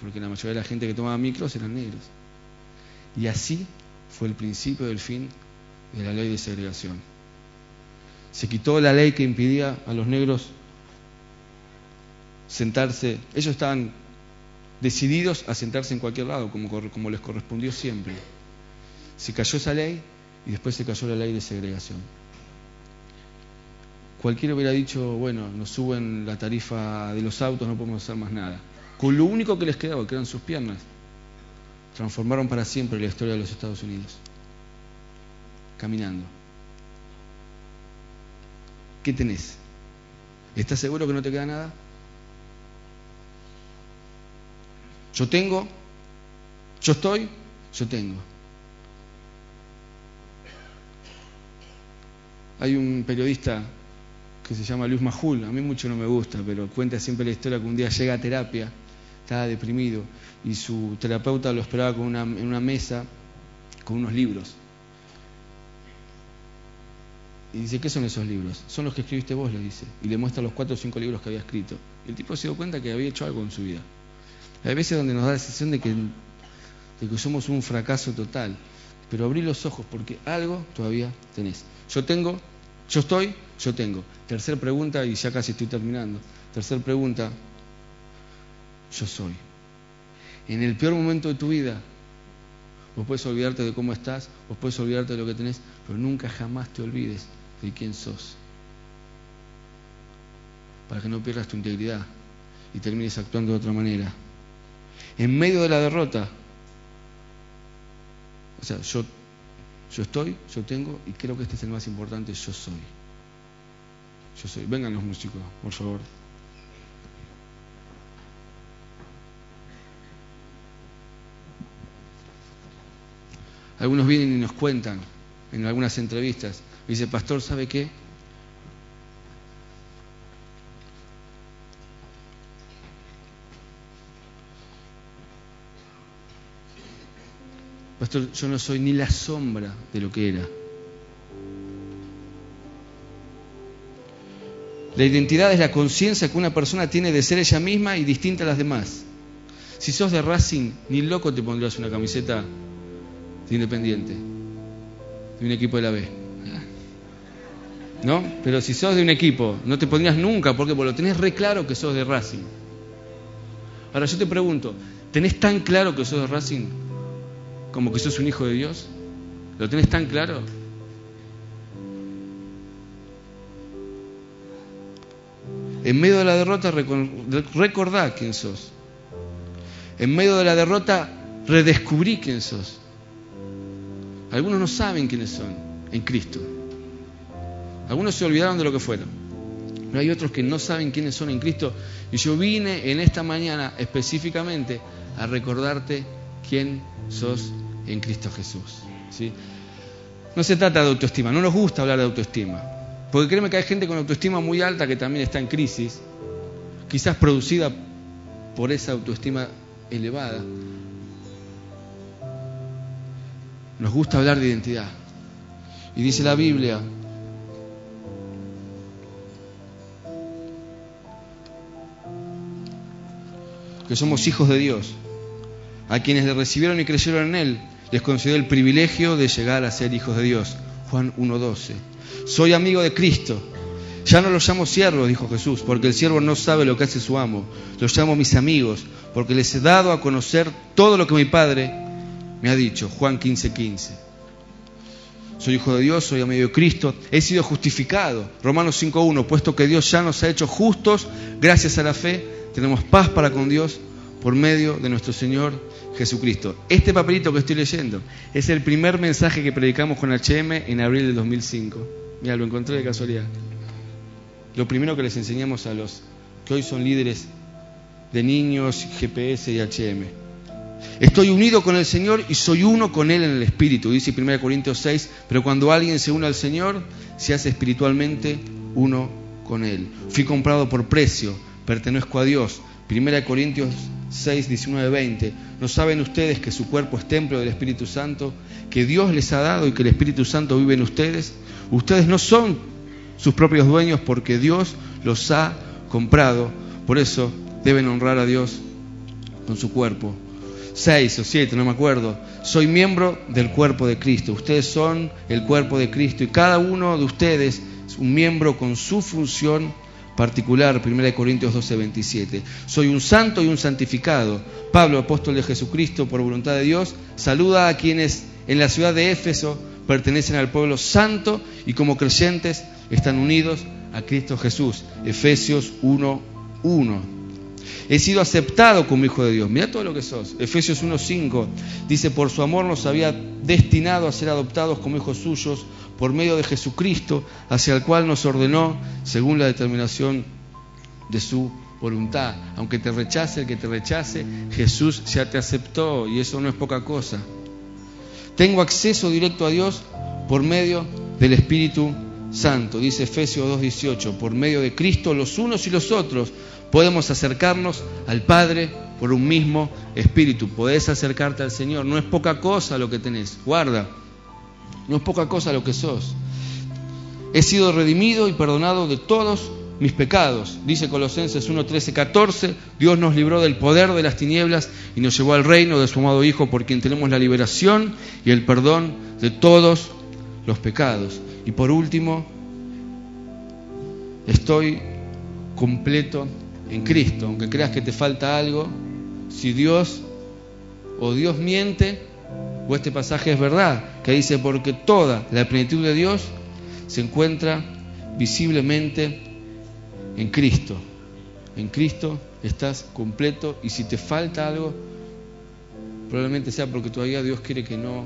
porque la mayoría de la gente que tomaba micros eran negros. Y así fue el principio del fin de la ley de segregación. Se quitó la ley que impidía a los negros sentarse, ellos estaban decididos a sentarse en cualquier lado, como, como les correspondió siempre. Se cayó esa ley y después se cayó la ley de segregación. Cualquiera hubiera dicho, bueno, nos suben la tarifa de los autos, no podemos hacer más nada. Con lo único que les quedaba, que eran sus piernas, transformaron para siempre la historia de los Estados Unidos. Caminando. ¿Qué tenés? ¿Estás seguro que no te queda nada? Yo tengo, yo estoy, yo tengo. Hay un periodista que se llama Luis Majul, a mí mucho no me gusta, pero cuenta siempre la historia que un día llega a terapia, estaba deprimido, y su terapeuta lo esperaba con una, en una mesa con unos libros. Y dice, ¿qué son esos libros? Son los que escribiste vos, le dice. Y le muestra los cuatro o cinco libros que había escrito. Y el tipo se dio cuenta que había hecho algo en su vida. Hay veces donde nos da la sensación de que, de que somos un fracaso total. Pero abrí los ojos porque algo todavía tenés. Yo tengo, yo estoy, yo tengo. Tercer pregunta, y ya casi estoy terminando. Tercer pregunta, yo soy. En el peor momento de tu vida, vos puedes olvidarte de cómo estás, vos puedes olvidarte de lo que tenés, pero nunca jamás te olvides de quién sos. Para que no pierdas tu integridad y termines actuando de otra manera en medio de la derrota. O sea, yo, yo estoy, yo tengo, y creo que este es el más importante, yo soy. Yo soy. Vengan los músicos, por favor. Algunos vienen y nos cuentan en algunas entrevistas. Dice, pastor, ¿sabe qué? Pastor, yo no soy ni la sombra de lo que era. La identidad es la conciencia que una persona tiene de ser ella misma y distinta a las demás. Si sos de Racing, ni loco te pondrías una camiseta de Independiente, de un equipo de la B. ¿No? Pero si sos de un equipo, no te pondrías nunca, porque lo tenés re claro que sos de Racing. Ahora yo te pregunto, ¿tenés tan claro que sos de Racing como que sos un hijo de Dios? ¿Lo tenés tan claro? En medio de la derrota recordá quién sos. En medio de la derrota redescubrí quién sos. Algunos no saben quiénes son en Cristo. Algunos se olvidaron de lo que fueron. Pero hay otros que no saben quiénes son en Cristo. Y yo vine en esta mañana específicamente a recordarte quién sos en Cristo Jesús. No se trata de autoestima, no nos gusta hablar de autoestima. Porque créeme que hay gente con autoestima muy alta que también está en crisis, quizás producida por esa autoestima elevada. Nos gusta hablar de identidad. Y dice la Biblia, que somos hijos de Dios, a quienes le recibieron y creyeron en Él, les concedió el privilegio de llegar a ser hijos de Dios. Juan 1.12. Soy amigo de Cristo. Ya no los llamo siervos, dijo Jesús, porque el siervo no sabe lo que hace su amo. Los llamo mis amigos, porque les he dado a conocer todo lo que mi Padre me ha dicho. Juan 15.15. Soy hijo de Dios, soy amigo de Cristo, he sido justificado. Romanos 5.1, puesto que Dios ya nos ha hecho justos, gracias a la fe, tenemos paz para con Dios por medio de nuestro Señor Jesucristo. Este papelito que estoy leyendo es el primer mensaje que predicamos con HM en abril del 2005. Mira, lo encontré de casualidad. Lo primero que les enseñamos a los que hoy son líderes de niños, GPS y HM. Estoy unido con el Señor y soy uno con Él en el Espíritu, dice 1 Corintios 6, pero cuando alguien se une al Señor, se hace espiritualmente uno con Él. Fui comprado por precio, pertenezco a Dios. 1 Corintios 6, 19, 20. ¿No saben ustedes que su cuerpo es templo del Espíritu Santo, que Dios les ha dado y que el Espíritu Santo vive en ustedes? Ustedes no son sus propios dueños porque Dios los ha comprado. Por eso deben honrar a Dios con su cuerpo. 6 o 7, no me acuerdo. Soy miembro del cuerpo de Cristo. Ustedes son el cuerpo de Cristo y cada uno de ustedes es un miembro con su función particular, 1 Corintios 12, 27. Soy un santo y un santificado. Pablo, apóstol de Jesucristo, por voluntad de Dios, saluda a quienes en la ciudad de Éfeso pertenecen al pueblo santo y como creyentes están unidos a Cristo Jesús. Efesios 1, 1. He sido aceptado como hijo de Dios. Mira todo lo que sos. Efesios 1.5 dice, por su amor nos había destinado a ser adoptados como hijos suyos por medio de Jesucristo, hacia el cual nos ordenó según la determinación de su voluntad. Aunque te rechace el que te rechace, Jesús ya te aceptó y eso no es poca cosa. Tengo acceso directo a Dios por medio del Espíritu Santo, dice Efesios 2.18, por medio de Cristo los unos y los otros podemos acercarnos al Padre por un mismo espíritu. Podés acercarte al Señor. No es poca cosa lo que tenés. Guarda. No es poca cosa lo que sos. He sido redimido y perdonado de todos mis pecados. Dice Colosenses 1, 13, 14. Dios nos libró del poder de las tinieblas y nos llevó al reino de su amado Hijo por quien tenemos la liberación y el perdón de todos los pecados. Y por último, estoy completo en Cristo, aunque creas que te falta algo, si Dios o Dios miente, o este pasaje es verdad, que dice, porque toda la plenitud de Dios se encuentra visiblemente en Cristo. En Cristo estás completo y si te falta algo, probablemente sea porque todavía Dios quiere que no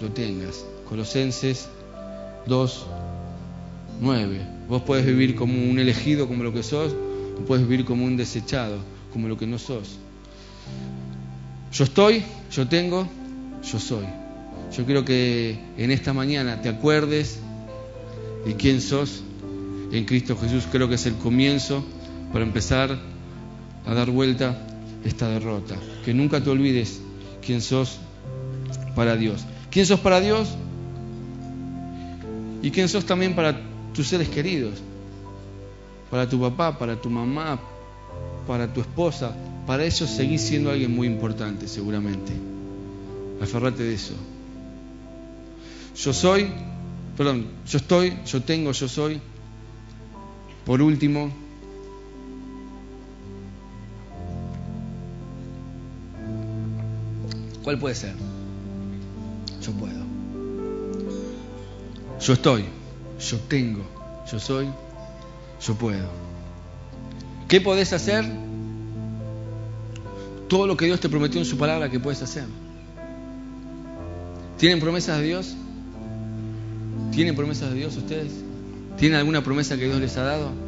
lo tengas. Colosenses 2, 9. Vos podés vivir como un elegido, como lo que sos, puedes vivir como un desechado, como lo que no sos. Yo estoy, yo tengo, yo soy. Yo quiero que en esta mañana te acuerdes de quién sos en Cristo Jesús. Creo que es el comienzo para empezar a dar vuelta esta derrota. Que nunca te olvides quién sos para Dios. ¿Quién sos para Dios? Y quién sos también para tus seres queridos para tu papá, para tu mamá, para tu esposa, para ellos seguís siendo alguien muy importante, seguramente. Aferrate de eso. Yo soy, perdón, yo estoy, yo tengo, yo soy. Por último, ¿cuál puede ser? Yo puedo. Yo estoy, yo tengo, yo soy yo puedo. ¿Qué podés hacer? Todo lo que Dios te prometió en su palabra que puedes hacer. ¿Tienen promesas de Dios? ¿Tienen promesas de Dios ustedes? ¿Tienen alguna promesa que Dios les ha dado?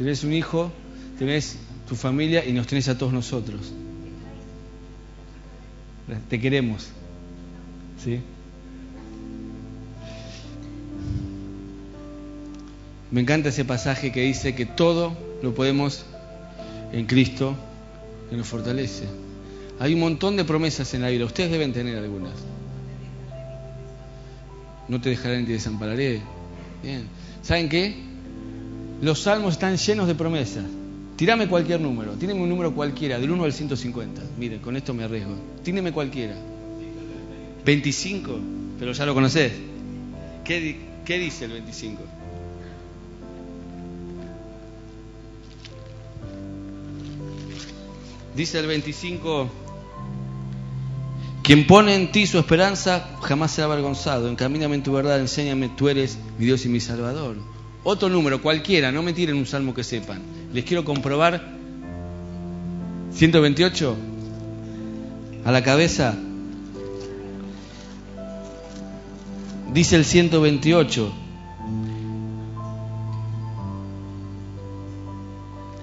Tenés un hijo, tenés tu familia y nos tenés a todos nosotros. Te queremos. ¿Sí? Me encanta ese pasaje que dice que todo lo podemos en Cristo que nos fortalece. Hay un montón de promesas en la Biblia. Ustedes deben tener algunas. No te dejaré ni te desampararé. Bien. ¿Saben qué? Los salmos están llenos de promesas. Tírame cualquier número. Tírame un número cualquiera, del 1 al 150. Miren, con esto me arriesgo. Tírame cualquiera. 25, pero ya lo conoces. ¿Qué, dice el 25? Dice el 25, quien pone en ti su esperanza jamás será avergonzado. Encamíname en tu verdad, enséñame, tú eres mi Dios y mi Salvador. Otro número, cualquiera, no me tiren un salmo que sepan. Les quiero comprobar. 128, a la cabeza. Dice el 128,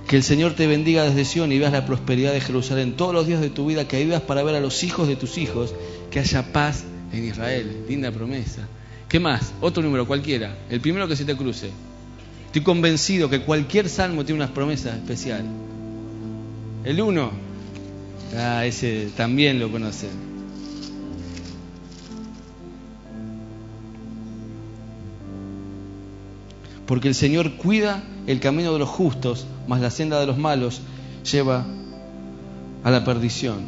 Que el Señor te bendiga desde Sion y veas la prosperidad de Jerusalén todos los días de tu vida, que vivas para ver a los hijos de tus hijos, que haya paz en Israel. Linda promesa. ¿Qué más? Otro número, cualquiera. El primero que se te cruce. Estoy convencido que cualquier salmo tiene una promesa especial. El uno. Ah, ese también lo conocen. Porque el Señor cuida el camino de los justos, mas la senda de los malos lleva a la perdición.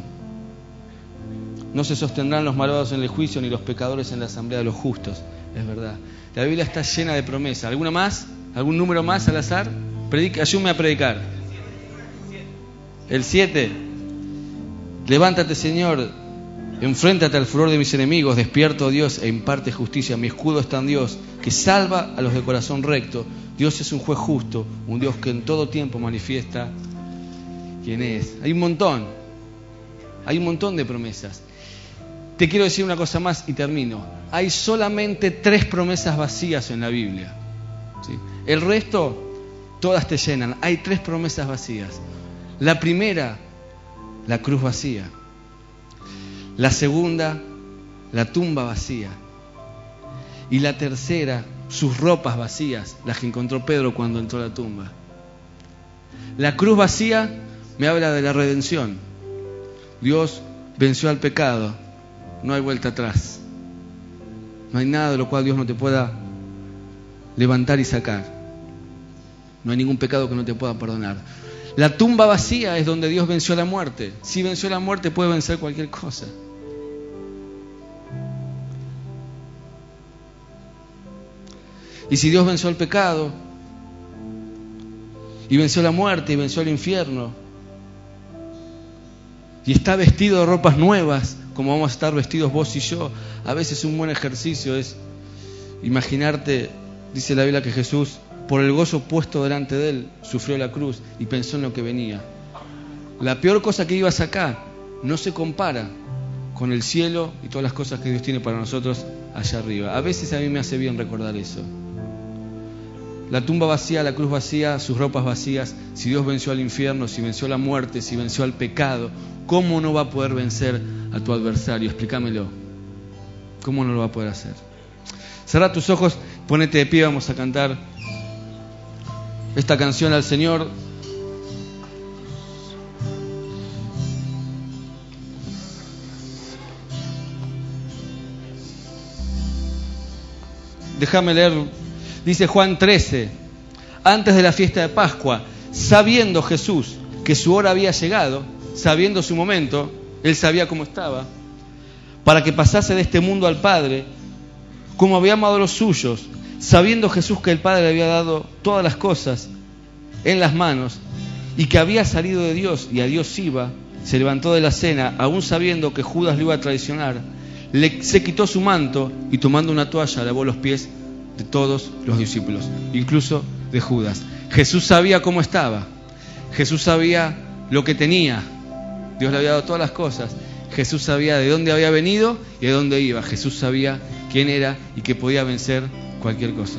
No se sostendrán los malvados en el juicio ni los pecadores en la asamblea de los justos. Es verdad. La Biblia está llena de promesas. ¿Alguna más? ¿Algún número más al azar? Predica, ayúdame a predicar. El 7. Levántate, Señor, enfréntate al furor de mis enemigos, despierto, Dios, e imparte justicia. Mi escudo está en Dios, que salva a los de corazón recto. Dios es un juez justo, un Dios que en todo tiempo manifiesta quién es. Hay un montón, hay un montón de promesas. Te quiero decir una cosa más y termino. Hay solamente tres promesas vacías en la Biblia. El resto, todas te llenan. Hay tres promesas vacías. La primera, la cruz vacía. La segunda, la tumba vacía. Y la tercera, sus ropas vacías, las que encontró Pedro cuando entró a la tumba. La cruz vacía me habla de la redención. Dios venció al pecado, no hay vuelta atrás. No hay nada de lo cual Dios no te pueda levantar y sacar. No hay ningún pecado que no te pueda perdonar. La tumba vacía es donde Dios venció la muerte. Si venció la muerte puede vencer cualquier cosa. Y si Dios venció el pecado, y venció la muerte, y venció el infierno, y está vestido de ropas nuevas, como vamos a estar vestidos vos y yo, a veces un buen ejercicio es imaginarte, dice la Biblia que Jesús, por el gozo puesto delante de él, sufrió la cruz y pensó en lo que venía. La peor cosa que iba a sacar no se compara con el cielo y todas las cosas que Dios tiene para nosotros allá arriba. A veces a mí me hace bien recordar eso. La tumba vacía, la cruz vacía, sus ropas vacías. Si Dios venció al infierno, si venció la muerte, si venció al pecado, ¿cómo no va a poder vencer a tu adversario? Explícamelo. ¿Cómo no lo va a poder hacer? Cerra tus ojos, ponete de pie, vamos a cantar esta canción al Señor. Déjame leer Dice Juan 13, antes de la fiesta de Pascua, sabiendo Jesús que su hora había llegado, sabiendo su momento, él sabía cómo estaba, para que pasase de este mundo al Padre, como había amado a los suyos, sabiendo Jesús que el Padre le había dado todas las cosas en las manos y que había salido de Dios y a Dios iba, se levantó de la cena, aún sabiendo que Judas lo iba a traicionar, se quitó su manto y tomando una toalla lavó los pies de todos los discípulos, incluso de Judas. Jesús sabía cómo estaba, Jesús sabía lo que tenía, Dios le había dado todas las cosas, Jesús sabía de dónde había venido y de dónde iba, Jesús sabía quién era y que podía vencer cualquier cosa.